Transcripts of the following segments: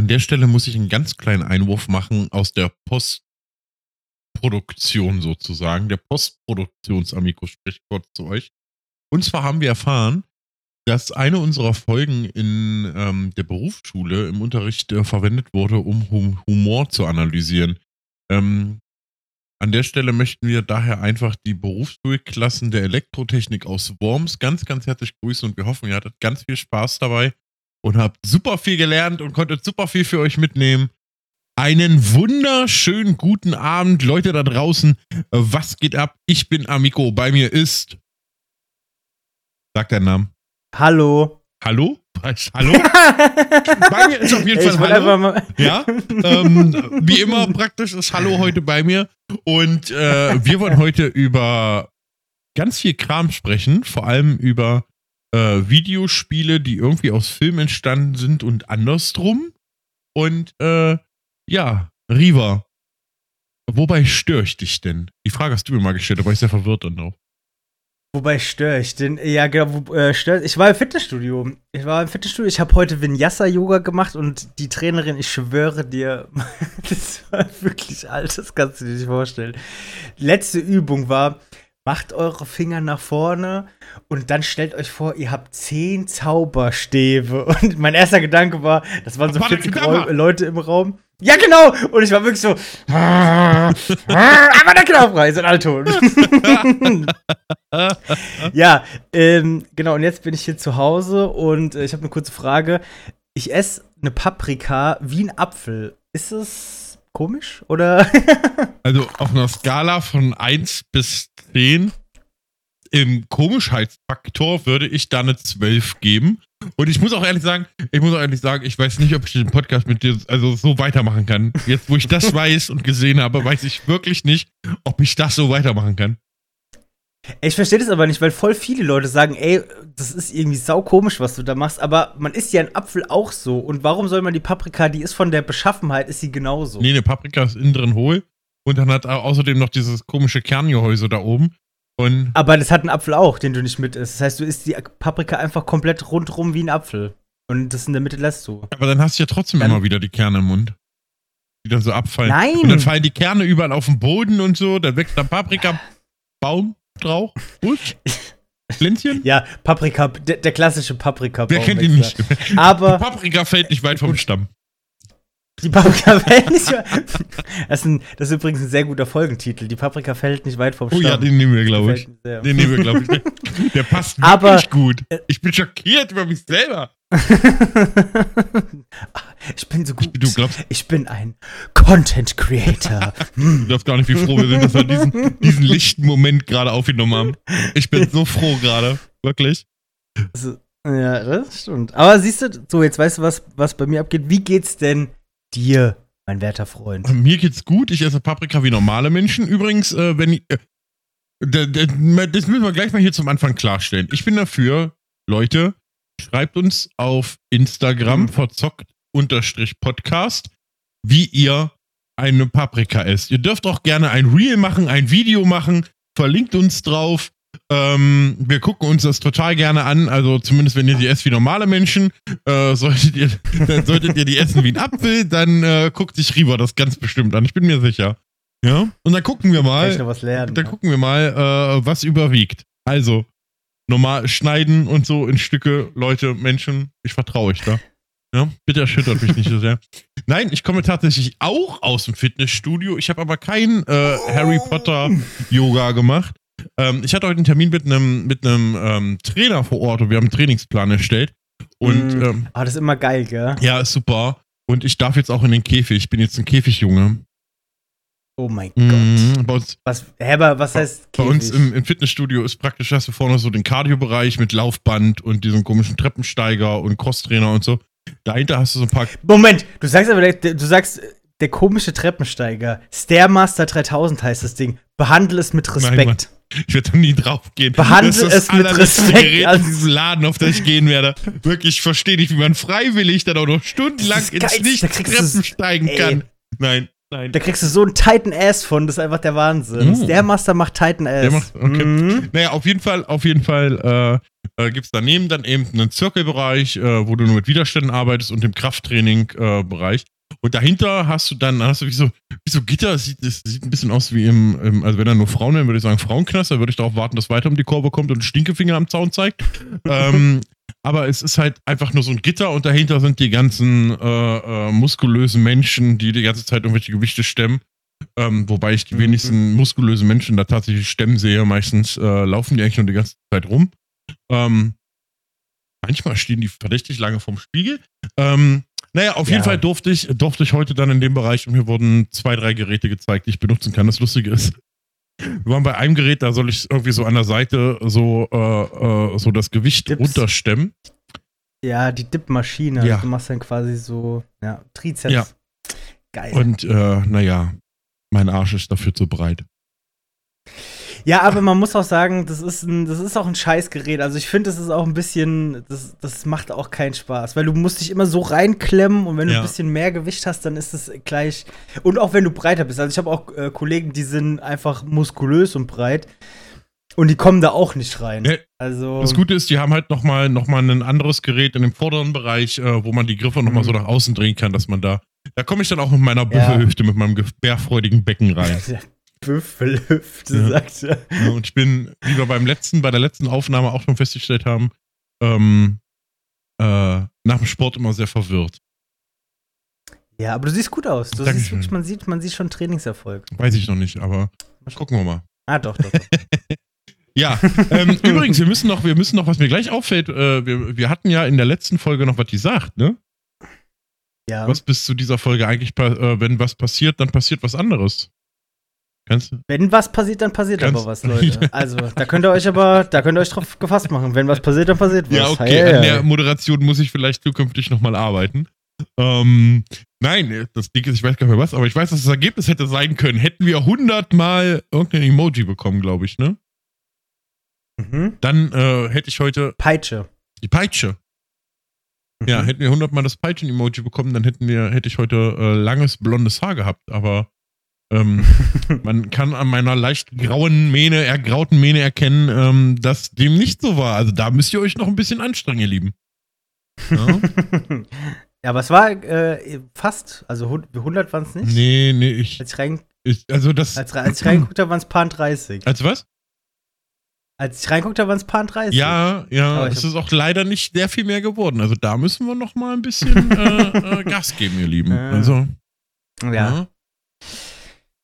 An der Stelle muss ich einen ganz kleinen Einwurf machen aus der Postproduktion sozusagen. Der Postproduktionsamico spricht kurz zu euch. Und zwar haben wir erfahren, dass eine unserer Folgen in ähm, der Berufsschule im Unterricht äh, verwendet wurde, um hum Humor zu analysieren. Ähm, an der Stelle möchten wir daher einfach die Berufsschulklassen der Elektrotechnik aus Worms ganz, ganz herzlich grüßen und wir hoffen, ihr hattet ganz viel Spaß dabei und habt super viel gelernt und konntet super viel für euch mitnehmen. Einen wunderschönen guten Abend, Leute da draußen. Was geht ab? Ich bin Amico. Bei mir ist. Sag deinen Namen. Hallo. Hallo? Hallo? bei mir ist auf jeden Fall Hallo. Ja, ähm, wie immer praktisch ist Hallo heute bei mir. Und äh, wir wollen heute über ganz viel Kram sprechen, vor allem über äh, Videospiele, die irgendwie aus Filmen entstanden sind und andersrum. Und äh, ja, Riva, wobei störe ich dich denn? Die Frage hast du mir mal gestellt, da war ich sehr verwirrt dann auch. Wobei störe ich denn? Ja, genau, wo, äh, stör, ich war im Fitnessstudio. Ich war im Fitnessstudio, ich habe heute Vinyasa-Yoga gemacht und die Trainerin, ich schwöre dir, das war wirklich alt, das kannst du dir nicht vorstellen. letzte Übung war, macht eure Finger nach vorne und dann stellt euch vor, ihr habt zehn Zauberstäbe. Und mein erster Gedanke war, das waren so 40 Leute im Raum. Ja, genau! Und ich war wirklich so, aber der Knopfreis in Alton. ja, ähm, genau, und jetzt bin ich hier zu Hause und äh, ich habe eine kurze Frage. Ich esse eine Paprika wie ein Apfel. Ist es komisch oder? also auf einer Skala von 1 bis 10 im Komischheitsfaktor würde ich da eine 12 geben. Und ich muss auch ehrlich sagen, ich muss auch ehrlich sagen, ich weiß nicht, ob ich den Podcast mit dir also so weitermachen kann. Jetzt, wo ich das weiß und gesehen habe, weiß ich wirklich nicht, ob ich das so weitermachen kann. Ich verstehe das aber nicht, weil voll viele Leute sagen, ey, das ist irgendwie saukomisch, was du da machst, aber man isst ja einen Apfel auch so. Und warum soll man die Paprika, die ist von der Beschaffenheit, ist sie genauso? Nee, eine Paprika ist innen drin hohl und dann hat außerdem noch dieses komische Kerngehäuse da oben. Und aber das hat ein Apfel auch, den du nicht mit isst. Das heißt, du isst die Paprika einfach komplett rundrum wie ein Apfel. Und das in der Mitte lässt du. Aber dann hast du ja trotzdem dann immer wieder die Kerne im Mund. Die dann so abfallen. Nein! Und dann fallen die Kerne überall auf den Boden und so. Dann wächst der Paprika-Baum, Strauch, Busch. Pflänzchen? Ja, Paprika, der, der klassische Paprika. Wer kennt ihn nicht? Aber Paprika fällt nicht weit vom Stamm. Die Paprika fällt nicht weit. Das ist, ein, das ist übrigens ein sehr guter Folgentitel. Die Paprika fällt nicht weit vom Stamm. Oh ja, den nehmen wir, glaube ich. Den nehmen wir, glaube ich. Der passt Aber, wirklich gut. Ich bin schockiert über mich selber. ich bin so gut. Du glaubst, ich bin ein Content Creator. du darfst gar nicht, wie froh wir sind, dass wir diesen, diesen lichten Moment gerade aufgenommen haben. Ich bin so froh gerade. Wirklich. Also, ja, das stimmt. Aber siehst du, so, jetzt weißt du, was, was bei mir abgeht. Wie geht's denn dir, mein werter Freund? Mir geht's gut. Ich esse Paprika wie normale Menschen. Übrigens, äh, wenn ich, äh, das müssen wir gleich mal hier zum Anfang klarstellen. Ich bin dafür, Leute, schreibt uns auf Instagram mhm. verzockt-podcast, wie ihr eine Paprika esst. Ihr dürft auch gerne ein Reel machen, ein Video machen, verlinkt uns drauf. Ähm, wir gucken uns das total gerne an. Also zumindest wenn ihr die esst wie normale Menschen, äh, solltet, ihr, dann solltet ihr die essen wie ein Apfel, dann äh, guckt sich Riva das ganz bestimmt an. Ich bin mir sicher. Ja. Und dann gucken wir mal. noch was lernen, dann ja. gucken wir mal, äh, was überwiegt. Also normal schneiden und so in Stücke, Leute, Menschen. Ich vertraue euch da. Ja, bitte erschüttert mich nicht so sehr. Nein, ich komme tatsächlich auch aus dem Fitnessstudio. Ich habe aber kein äh, Harry Potter Yoga gemacht. Ähm, ich hatte heute einen Termin mit einem mit ähm, Trainer vor Ort und wir haben einen Trainingsplan erstellt. Und, mm. ähm, ah, das ist immer geil, gell? Ja, ist super. Und ich darf jetzt auch in den Käfig. Ich bin jetzt ein Käfigjunge. Oh mein mhm, Gott. Bei uns, was, hä, was heißt Käfig? Bei uns im, im, Fitnessstudio ist praktisch, hast du vorne so den Cardio-Bereich mit Laufband und diesem komischen Treppensteiger und Crosstrainer und so. Dahinter hast du so ein paar. Moment, du sagst aber, du sagst, der komische Treppensteiger. Stairmaster 3000 heißt das Ding. Behandle es mit Respekt. Nein, ich werde da nie drauf gehen. Behandle das es mit Respekt. Gerät in diesem Laden, auf das ich gehen werde. Wirklich, ich verstehe nicht, wie man freiwillig dann auch noch stundenlang ins Nicht-Treppen steigen kann. Nein. Nein. Da kriegst du so einen Titan Ass von, das ist einfach der Wahnsinn. Mm. Der Master macht Titan Ass. Der macht, okay. Mm. Naja, auf jeden Fall, auf jeden Fall, äh, gibt es daneben dann eben einen Zirkelbereich, äh, wo du nur mit Widerständen arbeitest und dem Krafttraining-Bereich. Und dahinter hast du dann, hast du wie so, wie so Gitter, das sieht, das sieht ein bisschen aus wie im, im also wenn da nur Frauen wären, würde ich sagen Frauenknast, da würde ich darauf warten, dass weiter um die Kurve kommt und Stinkefinger am Zaun zeigt. ähm, aber es ist halt einfach nur so ein Gitter und dahinter sind die ganzen äh, äh, muskulösen Menschen, die die ganze Zeit irgendwelche Gewichte stemmen. Ähm, wobei ich die Mhm. wenigsten muskulösen Menschen da tatsächlich stemmen sehe. Meistens äh, laufen die eigentlich nur die ganze Zeit rum. Ähm, manchmal stehen die verdächtig lange vorm Spiegel. Ähm, naja, auf Ja. jeden Fall durfte ich, durfte ich heute dann in dem Bereich und mir wurden zwei, drei Geräte gezeigt, die ich benutzen kann. Das Lustige ist, wir waren bei einem Gerät, da soll ich irgendwie so an der Seite so, äh, äh, so das Gewicht Dips. runterstemmen. Ja, die Dip-Maschine. Ja. Du machst dann quasi so, ja, Trizeps. Ja. Geil. Und äh, naja, mein Arsch ist dafür zu breit. Ja, aber man muss auch sagen, das ist, ein, das ist auch ein Scheißgerät. Also ich finde, das ist auch ein bisschen, das, das macht auch keinen Spaß, weil du musst dich immer so reinklemmen und wenn du Ja. ein bisschen mehr Gewicht hast, dann ist es gleich. Und auch wenn du breiter bist. Also ich habe auch äh, Kollegen, die sind einfach muskulös und breit und die kommen da auch nicht rein. Ja, Also Das Gute ist, die haben halt nochmal noch mal ein anderes Gerät in dem vorderen Bereich, äh, wo man die Griffe nochmal Mhm. so nach außen drehen kann, dass man da. Da komme ich dann auch mit meiner Ja. Büffelhüfte, mit meinem gebärfreudigen Becken rein. Büffelhüfte, Ja. sagt er. Ja, und ich bin, wie wir beim letzten, bei der letzten Aufnahme auch schon festgestellt haben, ähm, äh, nach dem Sport immer sehr verwirrt. Ja, aber du siehst gut aus. Du siehst wirklich, man sieht, man sieht schon Trainingserfolg. Weiß ich noch nicht, aber gucken wir mal. Ah, doch, doch. doch. Ja, ähm, übrigens, wir müssen noch, wir müssen noch, was mir gleich auffällt, äh, wir, wir hatten ja in der letzten Folge noch was gesagt, ne? ja. Was bis zu dieser Folge eigentlich, äh, wenn was passiert, dann passiert was anderes. Kannst du? Wenn was passiert, dann passiert Ganz- aber was, Leute. Also, da könnt ihr euch aber, da könnt ihr euch drauf gefasst machen. Wenn was passiert, dann passiert was. Ja, okay, Hey, an der Moderation muss ich vielleicht zukünftig nochmal arbeiten. Ähm, nein, das Ding ist, ich weiß gar nicht mehr was, aber ich weiß, dass das Ergebnis hätte sein können. Hätten wir 100 Mal irgendein Emoji bekommen, glaube ich, ne? Mhm. Dann äh, hätte ich heute Peitsche. die Peitsche. Ja, Mhm. hätten wir 100 Mal das Peitschen-Emoji bekommen, dann hätten wir, hätte ich heute äh, langes blondes Haar gehabt, aber ähm, man kann an meiner leicht grauen Mähne, ergrauten Mähne erkennen, ähm, dass dem nicht so war. Also da müsst ihr euch noch ein bisschen anstrengen, ihr Lieben. Ja? ja, aber es war äh, fast, also hun- 100 waren es nicht. nee, nee, ich, Als ich, rein, ich also das. als, als ich reingeguckt habe, waren es paar 30. Als was? Als ich reingeguckt habe, waren es paar 30. Ja, ja, es ist auch leider nicht sehr viel mehr geworden. Also da müssen wir noch mal ein bisschen äh, äh, Gas geben, ihr Lieben. Also, ja. ja.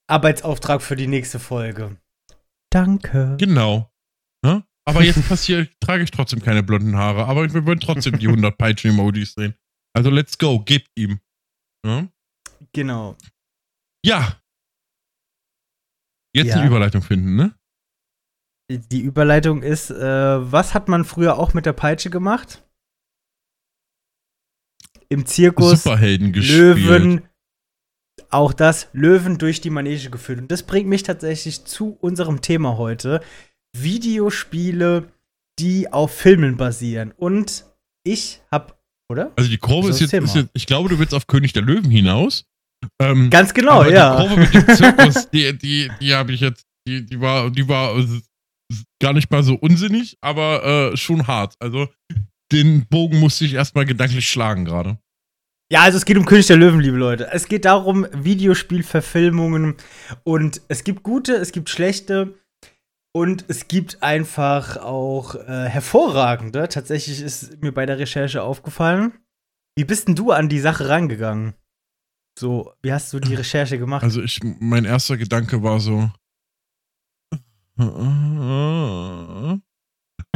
Arbeitsauftrag für die nächste Folge. Danke. Genau. Ne? Aber jetzt passiert, trage ich trotzdem keine blonden Haare. Aber wir wollen trotzdem die 100 Peitschen-Emojis sehen. Also let's go, gebt ihm. Ne? Genau. Ja. Jetzt Ja. eine Überleitung finden, ne? Die Überleitung ist, äh, was hat man früher auch mit der Peitsche gemacht? Im Zirkus Superhelden gespielt. Löwen, auch das Löwen durch die Manege geführt. Und das bringt mich tatsächlich zu unserem Thema heute. Videospiele, die auf Filmen basieren. Und ich hab, oder? Also die Kurve ist jetzt, ist jetzt, ich glaube, du willst auf König der Löwen hinaus. Ähm, Ganz genau, ja. Die Kurve mit dem Zirkus, die, die, die habe ich jetzt, die, die war, die war äh, gar nicht mal so unsinnig, aber äh, schon hart. Also den Bogen musste ich erstmal gedanklich schlagen gerade. Ja, also es geht um König der Löwen, liebe Leute. Es geht darum, Videospielverfilmungen und es gibt gute, es gibt schlechte und es gibt einfach auch äh, hervorragende. Tatsächlich ist mir bei der Recherche aufgefallen. Wie bist denn du an die Sache rangegangen? So, wie hast du die Recherche gemacht? Also ich, mein erster Gedanke war so.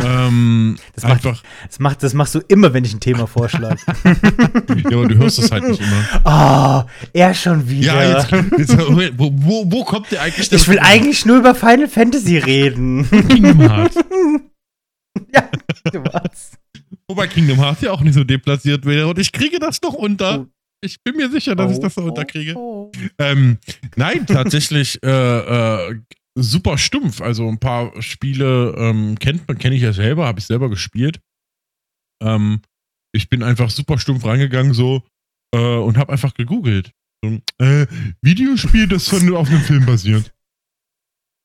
ähm, Das macht- einfach. Das, macht, das machst du immer, wenn ich ein Thema vorschlage. ja, aber du hörst es halt nicht immer. Ah, er schon wieder. Ja, jetzt, jetzt wo, wo, wo kommt der eigentlich ich will eigentlich nur über Final Fantasy reden. Kingdom Hearts. ja, du warst. Wobei Kingdom Hearts ja auch nicht so deplatziert wäre und ich kriege das noch unter. Ich bin mir sicher, dass ich das so unterkriege. Oh, oh. Ähm, nein, tatsächlich äh, äh, super stumpf. Also ein paar Spiele ähm, kennt man, kenne ich ja selber, habe ich selber gespielt. Ähm, ich bin einfach super stumpf reingegangen so äh, und habe einfach gegoogelt. So, äh, Videospiel, das von auf einem Film basiert.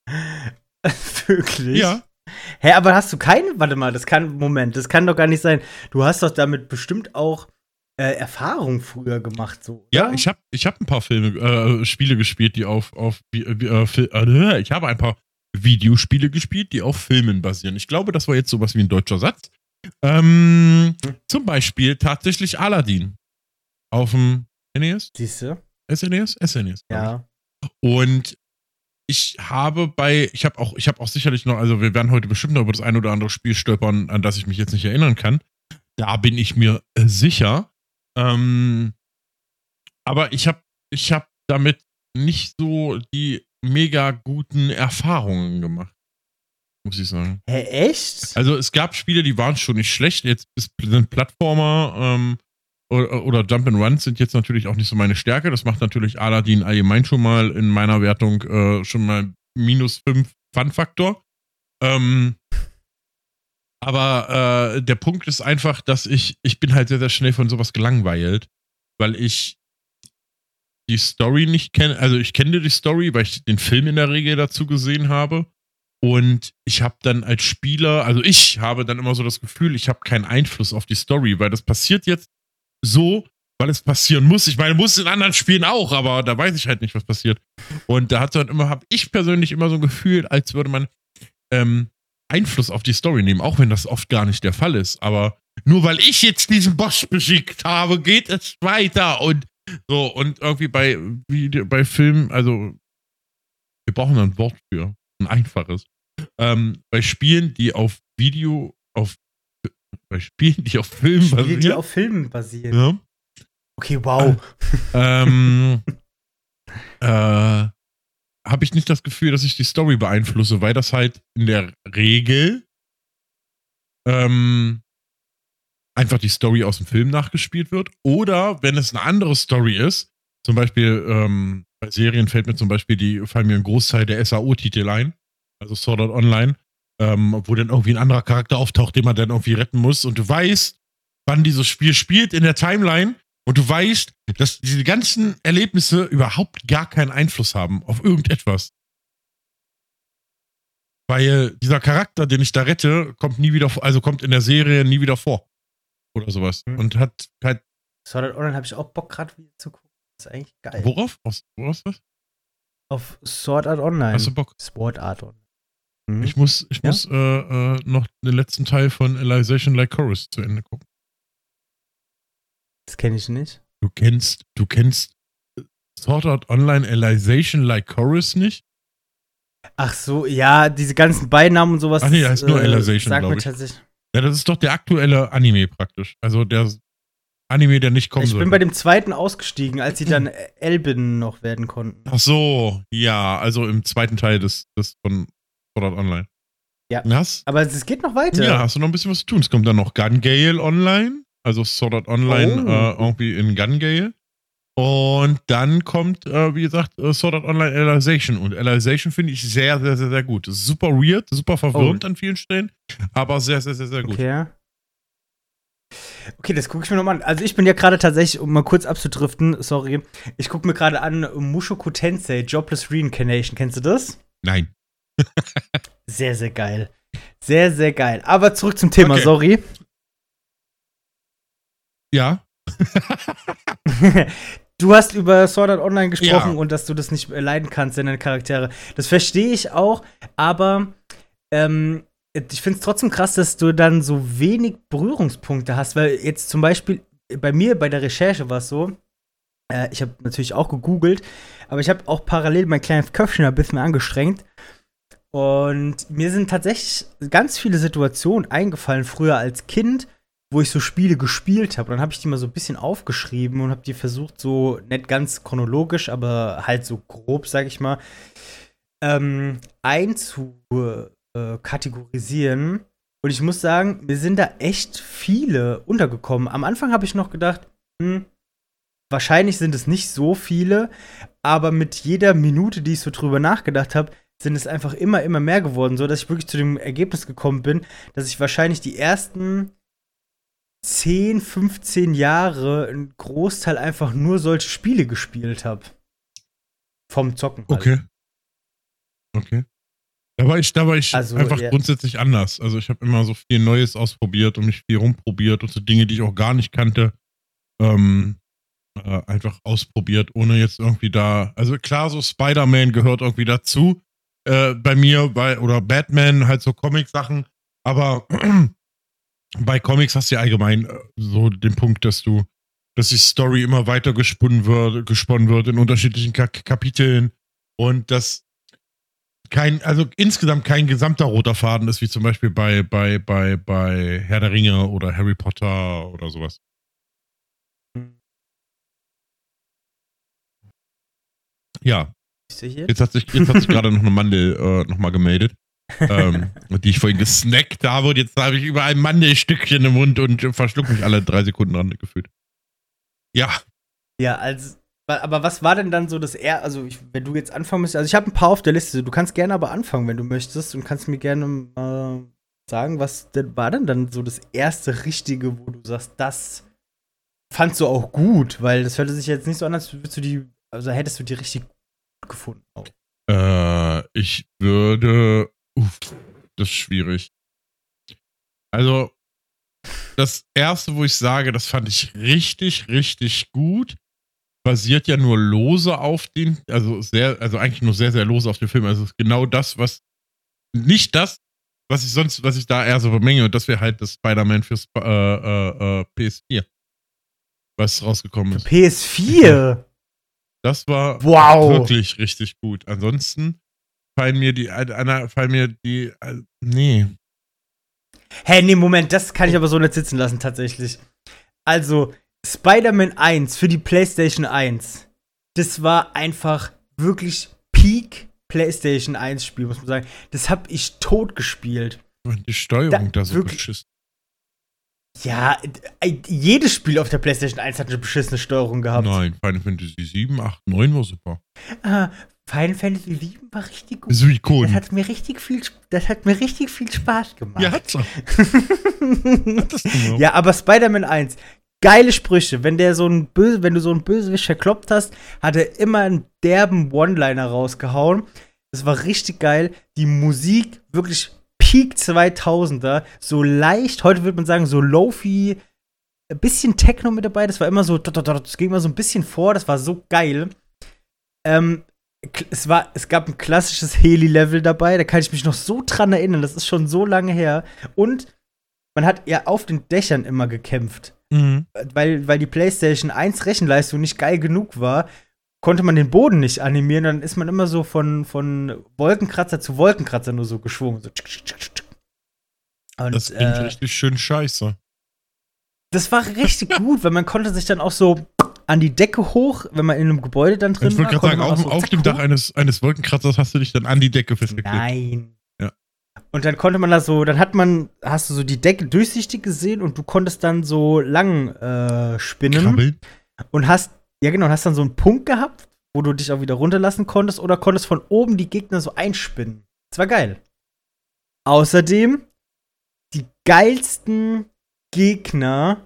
Wirklich? Ja, Hä, aber hast du keinen? Warte mal, das kann, Moment, das kann doch gar nicht sein. Du hast doch damit bestimmt auch äh, Erfahrung früher gemacht, so. Ja, ich habe ich hab ein paar Filme, äh, Spiele gespielt, die auf, auf äh, äh, ich habe ein paar Videospiele gespielt, die auf Filmen basieren. Ich glaube, das war jetzt sowas wie ein deutscher Satz. Ähm, hm. Zum Beispiel tatsächlich Aladdin. Auf dem NES? Siehst du? SNES? SNES. Ja. Und ich habe bei, ich habe auch, ich habe auch sicherlich noch, also wir werden heute bestimmt noch über das ein oder andere Spiel stolpern, an das ich mich jetzt nicht erinnern kann. Da bin ich mir äh, sicher. Ähm, aber ich habe, ich habe damit nicht so die mega guten Erfahrungen gemacht. Muss ich sagen. Hä, echt? Also es gab Spiele, die waren schon nicht schlecht. Jetzt sind Plattformer ähm, oder, oder Jump and Run sind jetzt natürlich auch nicht so meine Stärke. Das macht natürlich Aladdin allgemein schon mal in meiner Wertung äh, schon mal minus 5 Fun-Faktor. Ähm, aber äh, der Punkt ist einfach, dass ich, ich bin halt sehr, sehr schnell von sowas gelangweilt, weil ich die Story nicht kenne. Also ich kenne die Story, weil ich den Film in der Regel dazu gesehen habe. Und ich habe dann als Spieler, also ich habe dann immer so das Gefühl, ich habe keinen Einfluss auf die Story, weil das passiert jetzt so, weil es passieren muss. Ich meine, muss in anderen Spielen auch, aber da weiß ich halt nicht, was passiert. Und da hat dann immer, habe ich persönlich immer so ein Gefühl, als würde man ähm, Einfluss auf die Story nehmen, auch wenn das oft gar nicht der Fall ist. Aber nur weil ich jetzt diesen Boss beschickt habe, geht es weiter und so und irgendwie bei wie, bei Filmen, also wir brauchen ein Wort für ein einfaches. Ähm, bei Spielen, die auf Video, auf bei Spielen, die auf Filmen Spiele, basieren. die auf Filmen basieren. Ja. Okay, wow. ähm, äh, habe ich nicht das Gefühl, dass ich die Story beeinflusse, weil das halt in der Regel ähm, einfach die Story aus dem Film nachgespielt wird. Oder wenn es eine andere Story ist, zum Beispiel ähm, bei Serien fällt mir zum Beispiel die, fallen mir ein Großteil der SAO-Titel ein, also Sword Art Online, ähm, wo dann irgendwie ein anderer Charakter auftaucht, den man dann irgendwie retten muss und du weißt, wann dieses Spiel spielt in der Timeline und du weißt, dass diese ganzen Erlebnisse überhaupt gar keinen Einfluss haben auf irgendetwas. Weil dieser Charakter, den ich da rette, kommt nie wieder, also kommt in der Serie nie wieder vor. Oder sowas. Mhm. Und hat halt. Sword Art Online habe ich auch Bock gerade wieder zu gucken. Das ist eigentlich geil. Worauf? Auf, worauf ist das? Auf Sword Art Online. Hast du Bock? Sword Art Online. Mhm. Ich muss, ich ja? muss äh, äh, noch den letzten Teil von Elization Like Chorus zu Ende gucken. Das kenne ich nicht. Du kennst, du kennst Sword Art Online Elization Like Chorus nicht? Ach so, ja, diese ganzen Beinamen und sowas. Ach nee, heißt nur äh, Elization, glaube ich. Tatsächlich. Ja, das ist doch der aktuelle Anime praktisch. Also der Anime, der nicht kommt. Ich bin bei dem zweiten ausgestiegen, als sie dann Elben noch werden konnten. Ach so, ja, also im zweiten Teil des, des von Sword Art Online. Ja. Hast, aber es geht noch weiter. Ja, hast du noch ein bisschen was zu tun. Es kommt dann noch Gun Gale Online, also Sword Art Online oh. äh, irgendwie in Gun Gale. Und dann kommt, äh, wie gesagt, äh, Sword Art Online Elization. Und Elization finde ich sehr, sehr, sehr, sehr gut. super weird, super verwirrend oh. an vielen Stellen, aber sehr, sehr, sehr, sehr gut. Okay. Okay, das gucke ich mir nochmal an. Also ich bin ja gerade tatsächlich, um mal kurz abzudriften, sorry, ich gucke mir gerade an Mushoku Tensei, Jobless Reincarnation. Kennst du das? Nein. sehr, sehr geil. Sehr, sehr geil. Aber zurück zum Thema, okay. sorry. Ja. du hast über Sword Art Online gesprochen ja. und dass du das nicht leiden kannst, deine Charaktere. Das verstehe ich auch, aber ähm, ich finde es trotzdem krass, dass du dann so wenig Berührungspunkte hast, weil jetzt zum Beispiel bei mir bei der Recherche war es so, äh, ich habe natürlich auch gegoogelt, aber ich habe auch parallel mein kleines Köpfchen ein bisschen angestrengt. Und mir sind tatsächlich ganz viele Situationen eingefallen, früher als Kind, wo ich so Spiele gespielt habe. Dann habe ich die mal so ein bisschen aufgeschrieben und habe die versucht, so nicht ganz chronologisch, aber halt so grob, sag ich mal, ähm, einzukategorisieren. Und ich muss sagen, mir sind da echt viele untergekommen. Am Anfang habe ich noch gedacht, hm, wahrscheinlich sind es nicht so viele, aber mit jeder Minute, die ich so drüber nachgedacht habe, sind es einfach immer, immer mehr geworden, so dass ich wirklich zu dem Ergebnis gekommen bin, dass ich wahrscheinlich die ersten 10, 15 Jahre einen Großteil einfach nur solche Spiele gespielt habe. Vom Zocken. Halt. Okay. Okay. Da war ich, da war ich Also, einfach ja. grundsätzlich anders. Also ich habe immer so viel Neues ausprobiert und mich viel rumprobiert und so Dinge, die ich auch gar nicht kannte, ähm, äh, einfach ausprobiert, ohne jetzt irgendwie da. Also klar, so Spider-Man gehört irgendwie dazu. Äh, bei mir, bei, oder Batman, halt so Comic-Sachen, aber bei Comics hast du ja allgemein äh, so den Punkt, dass du, dass die Story immer weiter gesponnen wird, gesponnen wird in unterschiedlichen Ka Kapiteln und dass kein, also insgesamt kein gesamter roter Faden ist, wie zum Beispiel bei, bei, bei, bei Herr der Ringe oder Harry Potter oder sowas. Ja, jetzt hat sich, jetzt hat sich gerade noch eine Mandel äh, nochmal gemeldet, ähm, die ich vorhin gesnackt habe und jetzt habe ich überall ein Mandelstückchen im Mund und verschluck mich alle drei Sekunden dran gefühlt. Ja, Ja, also, aber was war denn dann so das er, also ich, wenn du jetzt anfangen müsstest, also ich habe ein paar auf der Liste, du kannst gerne aber anfangen, wenn du möchtest und kannst mir gerne äh, sagen, was denn war denn dann so das erste Richtige, wo du sagst, das fandst du auch gut, weil das hörte sich jetzt nicht so an, als würdest du die, also hättest du die richtig gut gefunden. Auch. Äh, ich würde. Uff, das ist schwierig. Also, das erste, wo ich sage, das fand ich richtig, richtig gut, basiert ja nur lose auf den, also sehr, also eigentlich nur sehr, sehr lose auf dem Film. Also es ist genau das, was nicht das, was ich sonst, was ich da eher so bemenge, und das wäre halt das Spider-Man fürs äh, äh, äh, PS4. Was rausgekommen ist. PS4! Das war Wow! wirklich richtig gut. Ansonsten fallen mir die, einer, fallen mir die, äh, nee. Hä, nee, Moment, das kann ich aber so nicht sitzen lassen, tatsächlich. Also, Spider-Man 1 für die PlayStation 1, das war einfach wirklich Peak PlayStation 1 Spiel, muss man sagen. Das hab ich tot gespielt. Die Steuerung Da- da, so wirklich- beschissen. Ja, äh, jedes Spiel auf der PlayStation 1 hat eine beschissene Steuerung gehabt. Nein, Final Fantasy 7, 8, 9 war super. Ah, Final Fantasy 7 war richtig gut. So Das hat mir richtig viel, das hat mir richtig viel Spaß gemacht. Ja, hat's auch. Ja, aber Spider-Man 1, geile Sprüche. Wenn der so ein Böse, wenn du so einen Bösewicht verkloppt hast, hat er immer einen derben One-Liner rausgehauen. Das war richtig geil. Die Musik wirklich Peak 2000er, so leicht, heute würde man sagen so lofi, ein bisschen Techno mit dabei, das war immer so, das ging immer so ein bisschen vor, das war so geil. Ähm, es, war, es gab ein klassisches Heli-Level dabei, da kann ich mich noch so dran erinnern, das ist schon so lange her. Und man hat ja auf den Dächern immer gekämpft. Mhm. Weil, weil die PlayStation 1 Rechenleistung nicht geil genug war, konnte man den Boden nicht animieren. Dann ist man immer so von, von Wolkenkratzer zu Wolkenkratzer nur so geschwungen. So. Und, Das klingt äh, richtig schön scheiße. das war richtig gut, weil man konnte sich dann auch so an die Decke hoch, wenn man in einem Gebäude dann drin Ich wollte war. gerade sagen, konnte man auf, so auf dem Dach hoch. eines, eines Wolkenkratzers hast du dich dann an die Decke festgeklebt. Nein. Ja. Und dann konnte man da so, dann hat man, hast du so die Decke durchsichtig gesehen und du konntest dann so lang äh, spinnen Krabbeln. und hast, ja genau, und hast dann so einen Punkt gehabt, wo du dich auch wieder runterlassen konntest oder konntest von oben die Gegner so einspinnen. Das war geil. Außerdem die geilsten Gegner,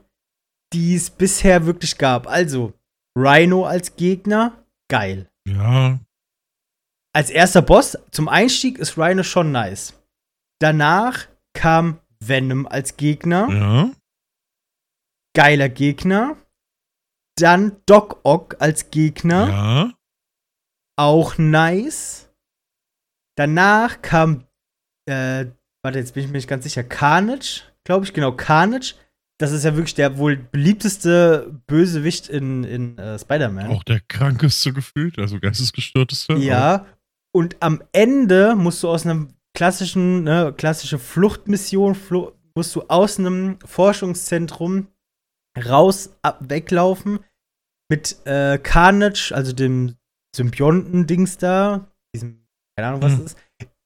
die es bisher wirklich gab. Also Rhino als Gegner, geil. Ja, als erster Boss zum Einstieg ist Rhino schon nice. Danach kam Venom als Gegner, ja. geiler Gegner. Dann Doc Ock als Gegner, Ja. auch nice. Danach kam, äh, warte, jetzt bin ich mir nicht ganz sicher, Carnage, glaube ich, genau, Carnage. Das ist ja wirklich der wohl beliebteste Bösewicht in, in äh, Spider-Man. Auch der krankeste gefühlt, also geistesgestörteste. Ja. Und am Ende musst du aus einem klassischen, ne, klassische Fluchtmission, flu musst du aus einem Forschungszentrum raus ab, weglaufen mit äh, Carnage, also dem Symbionten-Dings da, diesem, keine Ahnung, was Mhm. ist,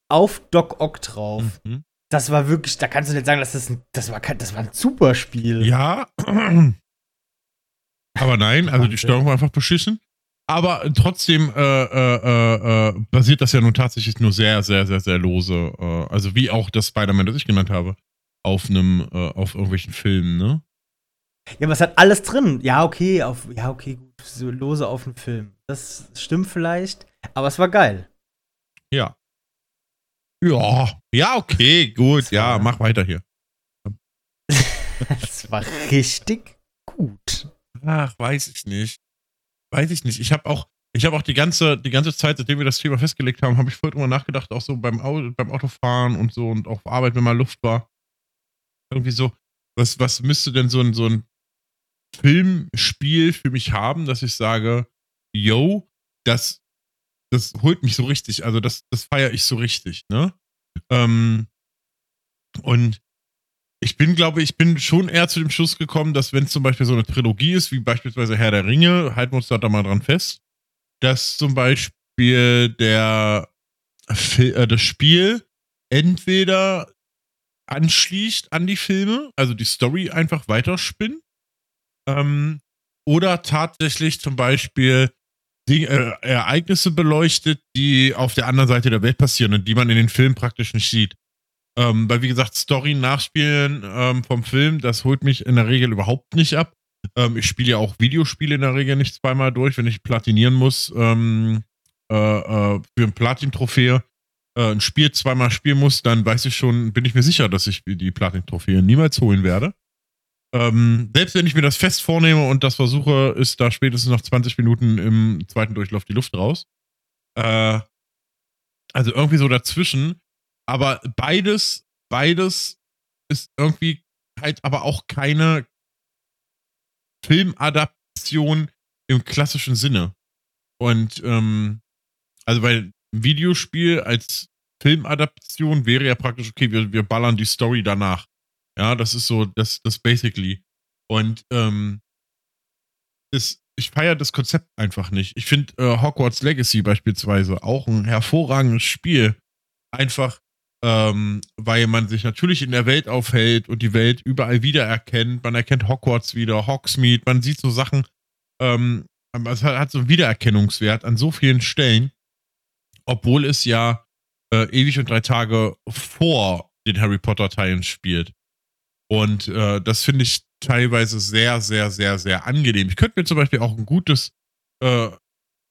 auf Doc Ock drauf. Mhm. Das war wirklich, da kannst du nicht sagen, dass das ein, das war, das war ein super Spiel. Ja. Aber nein, also die Steuerung war einfach beschissen. Aber trotzdem äh, äh, äh, äh, basiert das ja nun tatsächlich nur sehr, sehr, sehr, sehr lose. Äh, also wie auch das Spider-Man, das ich genannt habe, auf einem, äh, auf irgendwelchen Filmen, ne? Ja, aber es hat alles drin. Ja, okay, auf, ja, okay, gut, so lose auf dem Film. Das stimmt vielleicht, aber es war geil. Ja. Ja, ja, okay, gut, ja, mach weiter hier. das war richtig gut. Ach, weiß ich nicht. Weiß ich nicht. Ich habe auch, ich habe auch die ganze, die ganze Zeit, seitdem wir das Thema festgelegt haben, habe ich voll drüber nachgedacht, auch so beim, Auto, beim Autofahren und so und auch Arbeit, wenn mal Luft war. Irgendwie so, was, was müsste denn so ein, so ein Filmspiel für mich haben, dass ich sage, yo, das, das holt mich so richtig, also das, das feiere ich so richtig, ne? Ähm, und ich bin, glaube ich, bin schon eher zu dem Schluss gekommen, dass wenn es zum Beispiel so eine Trilogie ist, wie beispielsweise Herr der Ringe, halten wir uns da mal dran fest, dass zum Beispiel der, äh, das Spiel entweder anschließt an die Filme, also die Story einfach weiterspinnt, ähm, oder tatsächlich zum Beispiel die, äh, Ereignisse beleuchtet, die auf der anderen Seite der Welt passieren und die man in den Filmen praktisch nicht sieht. Ähm, weil, wie gesagt, Story nachspielen ähm, vom Film, das holt mich in der Regel überhaupt nicht ab. Ähm, ich spiele ja auch Videospiele in der Regel nicht zweimal durch, wenn ich platinieren muss ähm, äh, äh, für ein Platin-Trophäe. Äh, ein Spiel zweimal spielen muss, dann weiß ich schon, bin ich mir sicher, dass ich die Platin-Trophäe niemals holen werde. Ähm, selbst wenn ich mir das fest vornehme und das versuche, ist da spätestens nach 20 Minuten im zweiten Durchlauf die Luft raus. Äh, also irgendwie so dazwischen aber beides, beides ist irgendwie halt aber auch keine Filmadaption im klassischen Sinne. Und ähm, also weil Videospiel als Filmadaption wäre ja praktisch, okay, wir, wir ballern die Story danach. Ja, das ist so, das, das basically. Und ähm, ist, ich feiere das Konzept einfach nicht. Ich finde äh, Hogwarts Legacy beispielsweise auch ein hervorragendes Spiel. Einfach ähm, weil man sich natürlich in der Welt aufhält und die Welt überall wiedererkennt. Man erkennt Hogwarts wieder, Hogsmeade, man sieht so Sachen, ähm, es hat, hat so einen Wiedererkennungswert an so vielen Stellen, obwohl es ja äh, ewig und drei Tage vor den Harry Potter-Teilen spielt. Und äh, das finde ich teilweise sehr, sehr, sehr, sehr angenehm. Ich könnte mir zum Beispiel auch ein gutes äh,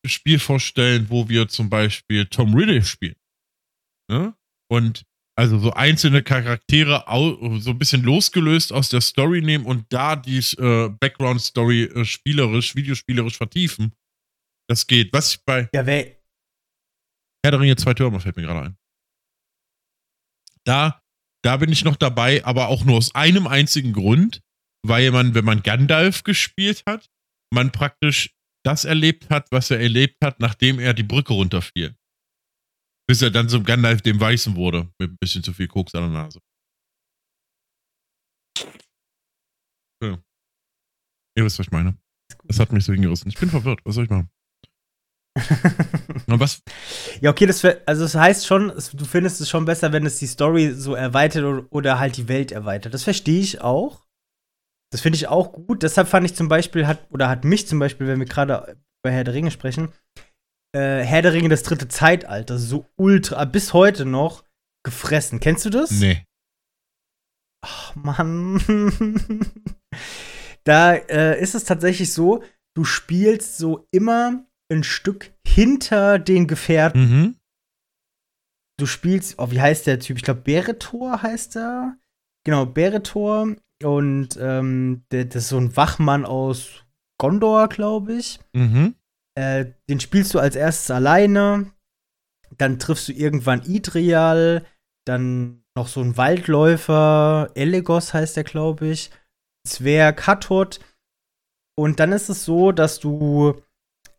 Spiel vorstellen, wo wir zum Beispiel Tom Riddle spielen. Ne? und also so einzelne Charaktere so ein bisschen losgelöst aus der Story nehmen und da die äh, Background-Story äh, spielerisch, videospielerisch vertiefen. Das geht. Was ich bei ja, wer Herr der Ringe zwei Türme fällt mir gerade ein. Da, da bin ich noch dabei, aber auch nur aus einem einzigen Grund, weil man, wenn man Gandalf gespielt hat, man praktisch das erlebt hat, was er erlebt hat, nachdem er die Brücke runterfiel. Bis er dann zum Gandalf dem Weißen wurde, mit ein bisschen zu viel Koks an der Nase. Ja. Ihr wisst, was ich meine. Das hat mich so hingerissen. Ich bin verwirrt. Was soll ich machen? Was? Ja, okay, das, also das heißt schon, du findest es schon besser, wenn es die Story so erweitert oder, oder halt die Welt erweitert. Das verstehe ich auch. Das finde ich auch gut. Deshalb fand ich zum Beispiel, hat, oder hat mich zum Beispiel, wenn wir gerade über Herr der Ringe sprechen, äh, Herr der Ringe, das dritte Zeitalter, so ultra, bis heute noch gefressen. Kennst du das? Nee. Ach, Mann. da äh, ist es tatsächlich so, du spielst so immer ein Stück hinter den Gefährten. Mhm. Du spielst, oh, wie heißt der Typ? Ich glaube, Beretor heißt er. Genau, Beretor. Und ähm, der, das ist so ein Wachmann aus Gondor, glaube ich. Mhm. Äh, den spielst du als erstes alleine. Dann triffst du irgendwann Idrial. Dann noch so ein Waldläufer. Elegos heißt der, glaube ich. Zwerg Hathor. Und dann ist es so, dass du,